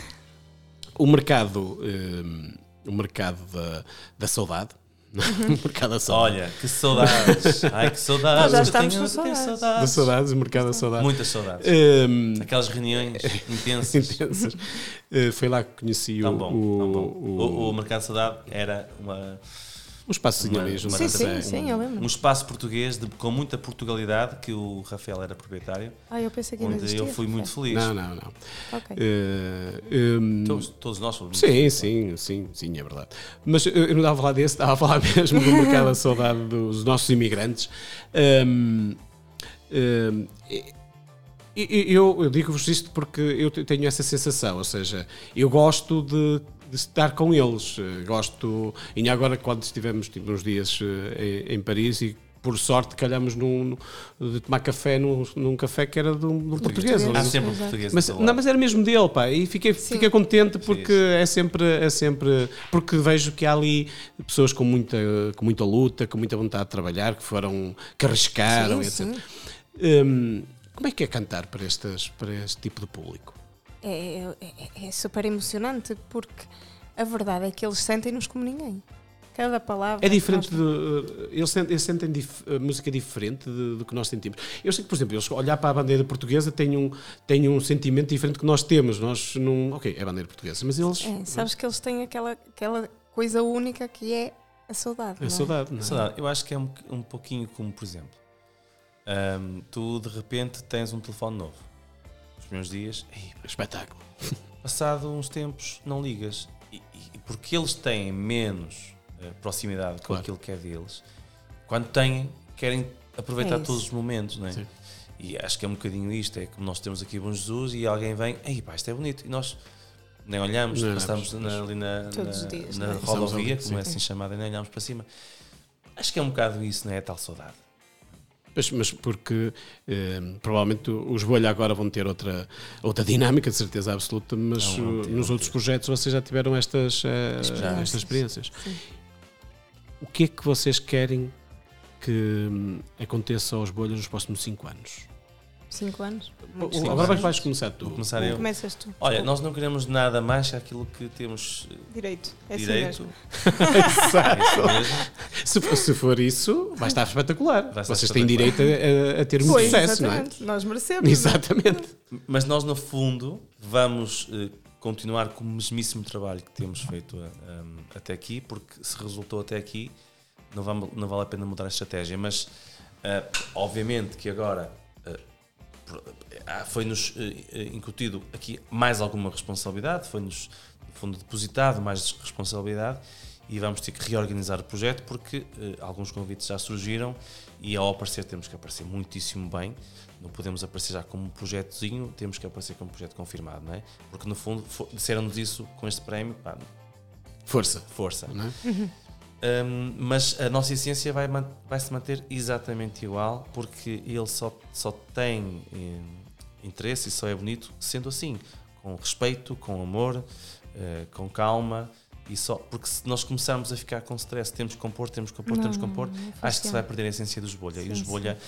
o mercado. Um, o mercado da, da saudade, o mercado da saudade. Olha, que saudades. Ai, que saudades. Nós já estamos tenho, tenho saudades. Da saudades, o mercado da saudade. Muitas saudades. Hum, Aquelas reuniões intensas. intensas. Eh, foi lá que conheci o, Tão bom, o, tão bom. o- O, o Mercado de Saudade era uma, um espaçozinho uma- junto uma- Sim, sim, também. sim, eu lembro. um espaço português de- com muita Portugalidade, que o Rafael era proprietário, Ah, eu pensei que onde existia. eu fui muito feliz. Não, não, não. Ok. Eh, hum, Todos, todos nós fomos muito Sim, felizes. sim, sim, sim, é verdade. Mas eu, eu não estava a falar desse, estava a falar mesmo do mercado da saudade dos nossos imigrantes. Hum, hum, e- E- e- Eu, eu digo-vos isto porque eu te- tenho essa sensação, ou seja, eu gosto de, de estar com eles. eh, Gosto. E agora, quando estivemos tipo, uns dias eh, em, em Paris e por sorte calhamos num, de tomar café num, num café que era de um, de um português. Há sempre um português Mas, não, mas era mesmo dele, pá, e fiquei, Sim. fiquei contente porque Fixe. é sempre, é sempre. Porque vejo que há ali pessoas com muita, com muita luta, com muita vontade de trabalhar, que foram, que arriscaram, Sim, etc. sim. Hum, como é que é cantar para, estas, para este tipo de público? É, é- é super emocionante porque a verdade é que eles sentem-nos como ninguém. Cada palavra. É diferente de. uh, Eles sentem, eles sentem dif- uh, música diferente do que nós sentimos. Eu sei que, por exemplo, eles olhar para a bandeira portuguesa têm um, têm um sentimento diferente que nós temos. Nós não. Ok, é a bandeira portuguesa, mas eles. É, sabes que eles têm aquela, aquela coisa única que é a saudade. É não saudade, não é? Saudade. Eu acho que é um, um pouquinho como, por exemplo, tu de repente tens um telefone novo. Primeiros dias, "Ei, Espetáculo. passado uns tempos, não ligas. E, e porque eles têm menos eh, proximidade com Claro. aquilo que é deles, quando têm, querem aproveitar É todos os momentos, não é? Sim. E acho que é um bocadinho isto: é como nós temos aqui Bom Jesus e alguém vem, ei pá, isto é bonito. E nós nem olhamos, Não passamos olhamos, na- ali na, na- dias, na não é? Rodovia, como é sim. assim chamada, e nem olhamos para cima. Acho que é um bocado isso, não é? A tal saudade. Mas, mas porque eh, provavelmente os Bolha agora vão ter outra, outra dinâmica, de certeza absoluta, mas Não, uh, ter, nos outros projetos vocês já tiveram estas, eh, Experiências. estas experiências. Sim. O que é que vocês querem que hum, aconteça aos Bolhas nos próximos 5 anos? Cinco anos. O- Muitos agora vais, anos. vais começar tu. Vou começar eu. Começas tu. Olha, Desculpa. nós não queremos nada mais que aquilo que temos eh, Direito. É assim direito. É mesmo. Se, for- se for isso, vai estar espetacular. Vai estar vocês têm direito a, a- ter muito sucesso, não é? Nós merecemos. Exatamente. Mas nós, no fundo, vamos eh, continuar com o mesmíssimo trabalho que temos feito eh, um, até aqui, porque se resultou até aqui, não, vamos, não vale a pena mudar a estratégia. Mas, eh, obviamente, que agora eh, foi-nos eh, eh, incutido aqui mais alguma responsabilidade, foi-nos, no fundo, depositado mais responsabilidade e vamos ter que reorganizar o projeto porque eh, alguns convites já surgiram e ao aparecer temos que aparecer muitíssimo bem. Não podemos aparecer já como um projetozinho, temos que aparecer como um projeto confirmado, não é? Porque no fundo disseram-nos isso com este prémio, pá, Força. força. Não é? Um, mas a nossa essência vai, vai se manter exatamente igual, porque ele só, só tem eh, interesse e só é bonito sendo assim, com respeito, com amor, eh, com calma. E só, porque se nós começarmos a ficar com stress, temos que compor, temos que compor, temos que Não, compor, não acho que se vai perder a essência dos bolha. e Sim, os sim. bolha,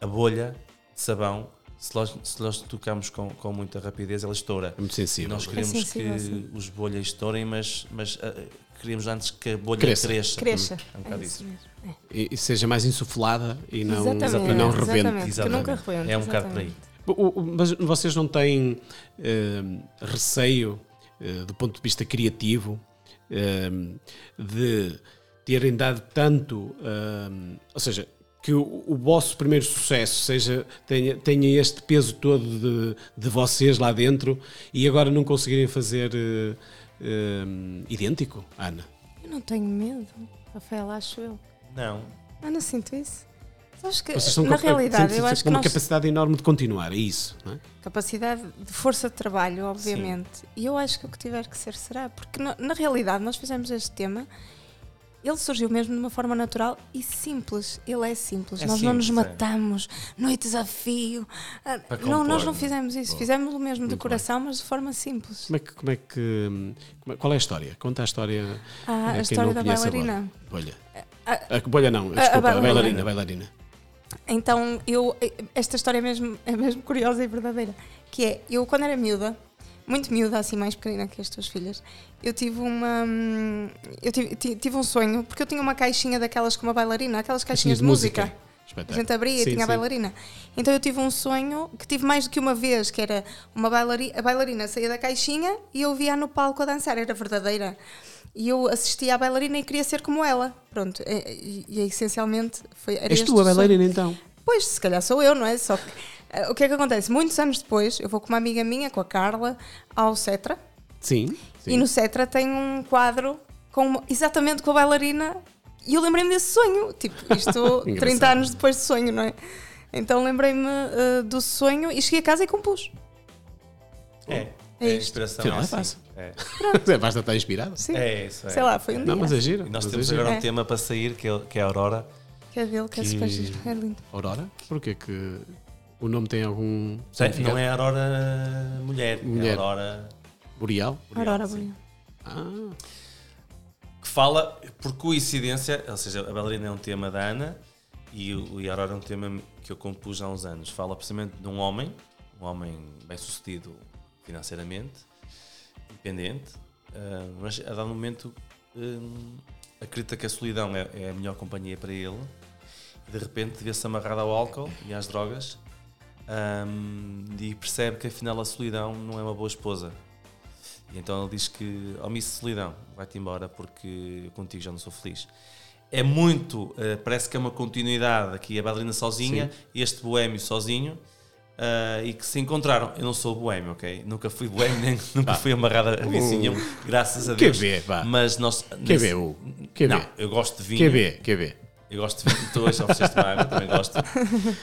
a bolha de sabão, se nós, se nós tocamos com, com muita rapidez, ela estoura. É muito E sensível. nós não é? queremos sensível, que sim. os bolhas estourem, mas, mas ah, queremos antes que a bolha Cresça. cresça. Cresça. É um bocado É isso. isso. É. E, e seja mais insuflada e não, Exatamente, não rebente. exatamente. Exatamente. Que nunca rebente. É um bocado por aí. Mas vocês não têm eh, receio, eh, do ponto de vista criativo, eh, de terem dado tanto, ou seja, que o, o vosso primeiro sucesso seja, tenha, tenha este peso todo de, de vocês lá dentro e agora não conseguirem fazer eh, eh, idêntico, Ana? Eu não tenho medo, Rafael, acho eu. Não. Eu não sinto isso. Sabes que, Vocês são na realidade, eu acho com que uma nós... capacidade enorme de continuar, é isso, não é? Capacidade de força de trabalho, obviamente. E eu acho que o que tiver que ser será. Porque na, na realidade nós fizemos este tema, ele surgiu mesmo de uma forma natural e simples. Ele é simples. É nós não nos simples, é. matamos, noite a fio. Ah, Para Não, nós compor, não fizemos isso. Fizemos o mesmo de coração, mas de forma simples. Como é que, como é que é- qual é a história? Conta a história. Ah, eh, a história da conhece a bailarina. Bolha. A- A bolha não, a desculpa, a bailarina. bailarina, a bailarina. Então, eu, esta história é mesmo, é mesmo curiosa e verdadeira. Que é, eu quando era miúda, muito miúda, assim mais pequenina que as tuas filhas, eu tive uma. hum, Eu tive, ti- tive um sonho, porque eu tinha uma caixinha daquelas com uma bailarina, aquelas caixinhas de música. A Espetáculo. gente abria e tinha a sim. bailarina. Então eu tive um sonho que tive mais do que uma vez, que era uma bailarina, a bailarina saía da caixinha e eu via no palco a dançar, era verdadeira. E eu assistia à bailarina e queria ser como ela. Pronto, e, e- e essencialmente foi. Era És tu a o sonho. bailarina então? Pois, se calhar sou eu, não é? Só que o que é que acontece? Muitos anos depois, eu vou com uma amiga minha, com a Carla, ao Cetra, Sim. sim. e no Cetra tem um quadro com uma- exatamente com a bailarina, e eu lembrei-me desse sonho, tipo, isto 30 Engraçado. anos depois de sonho, não é? Então lembrei-me uh, do sonho e cheguei a casa e compus. É, É é inspiração. Afinal, é assim. fácil. É, É, Basta estar inspirado. Sim. é isso. É. Sei lá, foi um Não, dia. mas é giro. E nós mas temos é giro. agora um É. tema para sair que é, que é a Aurora. Que é Que- super giro. É lindo. Aurora? Porquê que o nome tem algum Não é a Aurora mulher, Mulher. é a Aurora Boreal? Aurora sim. Boreal. Ah, que fala, por coincidência, ou seja, a bailarina é um tema da Ana e, o, e a Aurora é um tema que eu compus há uns anos. Fala precisamente de um homem, um homem bem sucedido financeiramente, independente, ah, mas a dado momento hum, acredita que a solidão é, é a melhor companhia para ele e de repente vê-se amarrado ao álcool e às drogas hum, e percebe que afinal a solidão não é uma boa esposa. E então ele diz que, oh Miss Solidão, vai-te embora porque contigo já não sou feliz. É muito, eh, parece que é uma continuidade aqui, a bailarina sozinha e este boémio sozinho, eh, e que se encontraram. Eu não sou boémio, ok? Nunca fui boémio, nem nunca fui amarrada a vício nenhum, graças a Uh. Que Deus. vê, vá. Mas nós. Que vê, Hugo? Que Não, vê? eu gosto de vinho. Que vê? Que vê? Eu gosto de vinho. Tu hoje ofereceste água, também gosto.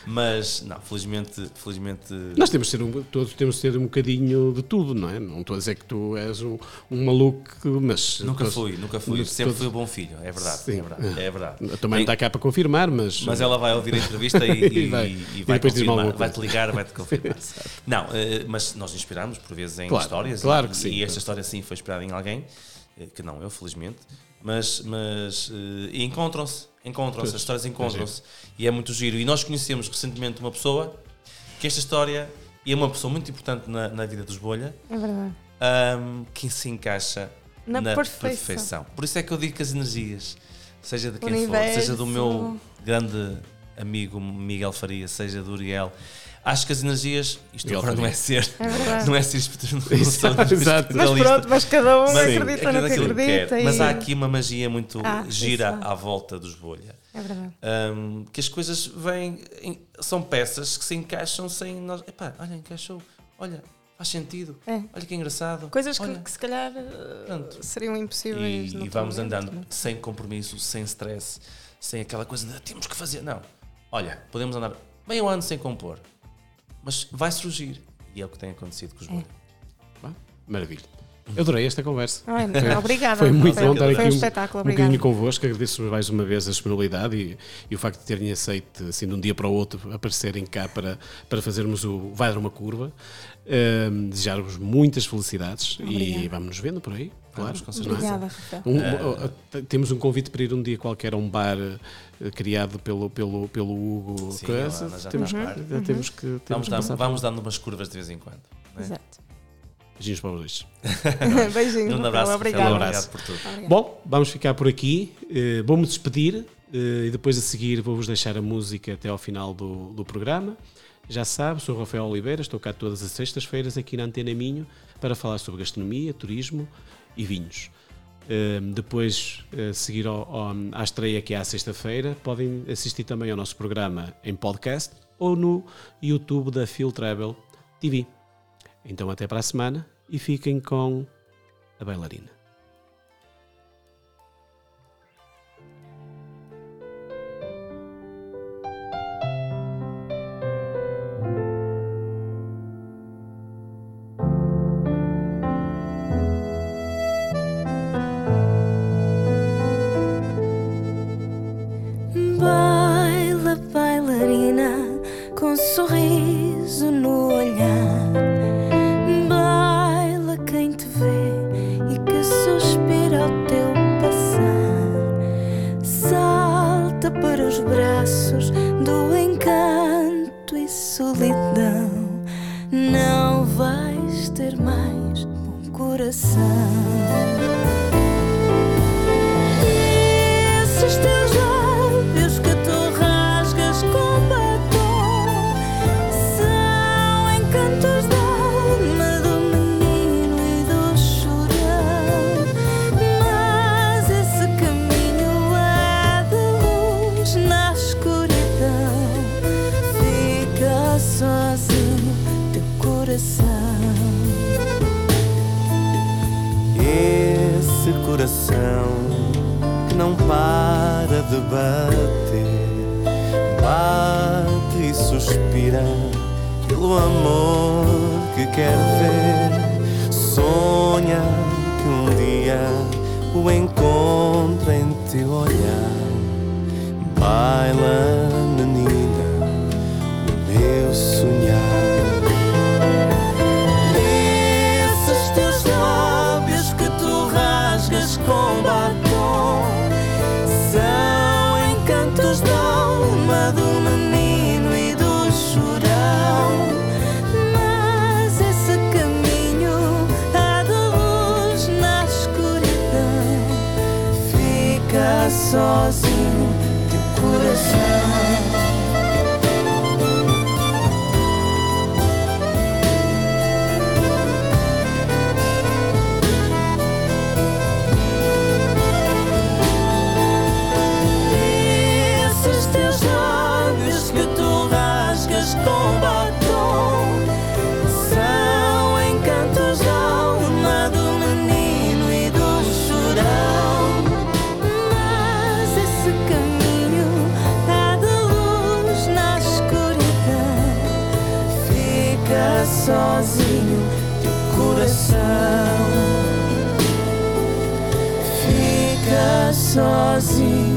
Mas, não, felizmente. felizmente Nós temos de ser um, todos temos de ser um bocadinho de tudo, não é? Não estou a dizer que tu és um, um maluco, mas. Nunca todos- fui, nunca fui. Sempre todos- fui um bom filho, é verdade. Sim. É verdade. É verdade. Também não está cá para confirmar, mas. Mas ela vai ouvir a entrevista e, E vai- e e vai confirmar, vai-te ligar, vai-te confirmar. não, eh, mas nós inspiramos por vezes em Claro, histórias claro e, que sim. e esta história sim foi inspirada em alguém, eh, que não eu, felizmente, mas, mas e encontram-se, encontram-se, as histórias encontram-se e é muito giro. E nós conhecemos recentemente uma pessoa que esta história e é uma pessoa muito importante na, na vida dos Bolha, É verdade. ahm, que se encaixa Na na, perfeição. perfeição. Por isso é que eu digo que as energias, seja de quem Universo. for, seja do meu grande amigo Miguel Faria, seja do Uriel, acho que as energias, isto agora não é ser, É não é ser espiritual, não sou Exato. Mas espiritualista, pronto, mas cada um mas acredita no que naquilo que acredita. quer. Mas e- há aqui uma magia muito Ah, gira isso. à volta dos bolha. É verdade. Ahm, que as coisas vêm, são peças que se encaixam sem nós. Epá, olha, encaixou, olha, faz sentido, É. olha que engraçado. Coisas que, que se calhar uh, Pronto. seriam impossíveis. E, e vamos momento, andando não é? sem compromisso, sem stress, sem aquela coisa de temos que fazer. Não. Olha, podemos andar meio ano sem compor, mas vai surgir. E é o que tem acontecido com os. Pá, Maravilha. Eu adorei esta conversa. Ai, Foi- obrigada. Foi muito Foi- bom estar aqui um um, espetáculo, um bocadinho convosco. Agradeço mais uma vez a disponibilidade e, e o facto de terem aceito, assim, de um dia para o outro, aparecerem cá para, para fazermos o Vai Dar uma Curva. Ahm, Desejar-vos muitas felicidades e Obrigada. vamos nos vendo por aí. Claro, Vamos, com certeza. Obrigada, Rafael. Um- uh, uh, temos um convite para ir um dia qualquer a um bar uh, criado pelo, pelo, pelo Hugo. Sim, Coisa. já temos, faz que, parte. temos que temos Vamos, que passar vamos dando umas curvas de vez em quando. não é? Exato. beijinhos para os dois. Beijinho. Um abraço, Obrigada. Rafael, Um abraço. obrigado por tudo. Obrigada. Bom, vamos ficar por aqui. Uh, Vou-me despedir uh, e depois a seguir vou-vos deixar a música até ao final do, do programa. Já sabe, sou Rafael Oliveira, estou cá todas as sextas-feiras aqui na Antena Minho para falar sobre gastronomia, turismo e vinhos. Depois, uh, seguir ao, ao, à estreia que é à sexta-feira, podem assistir também ao nosso programa em podcast ou no YouTube da Phil Travel TV. Então, até para a semana e fiquem com a bailarina. O encontra em teu olhar. Baila, sozinho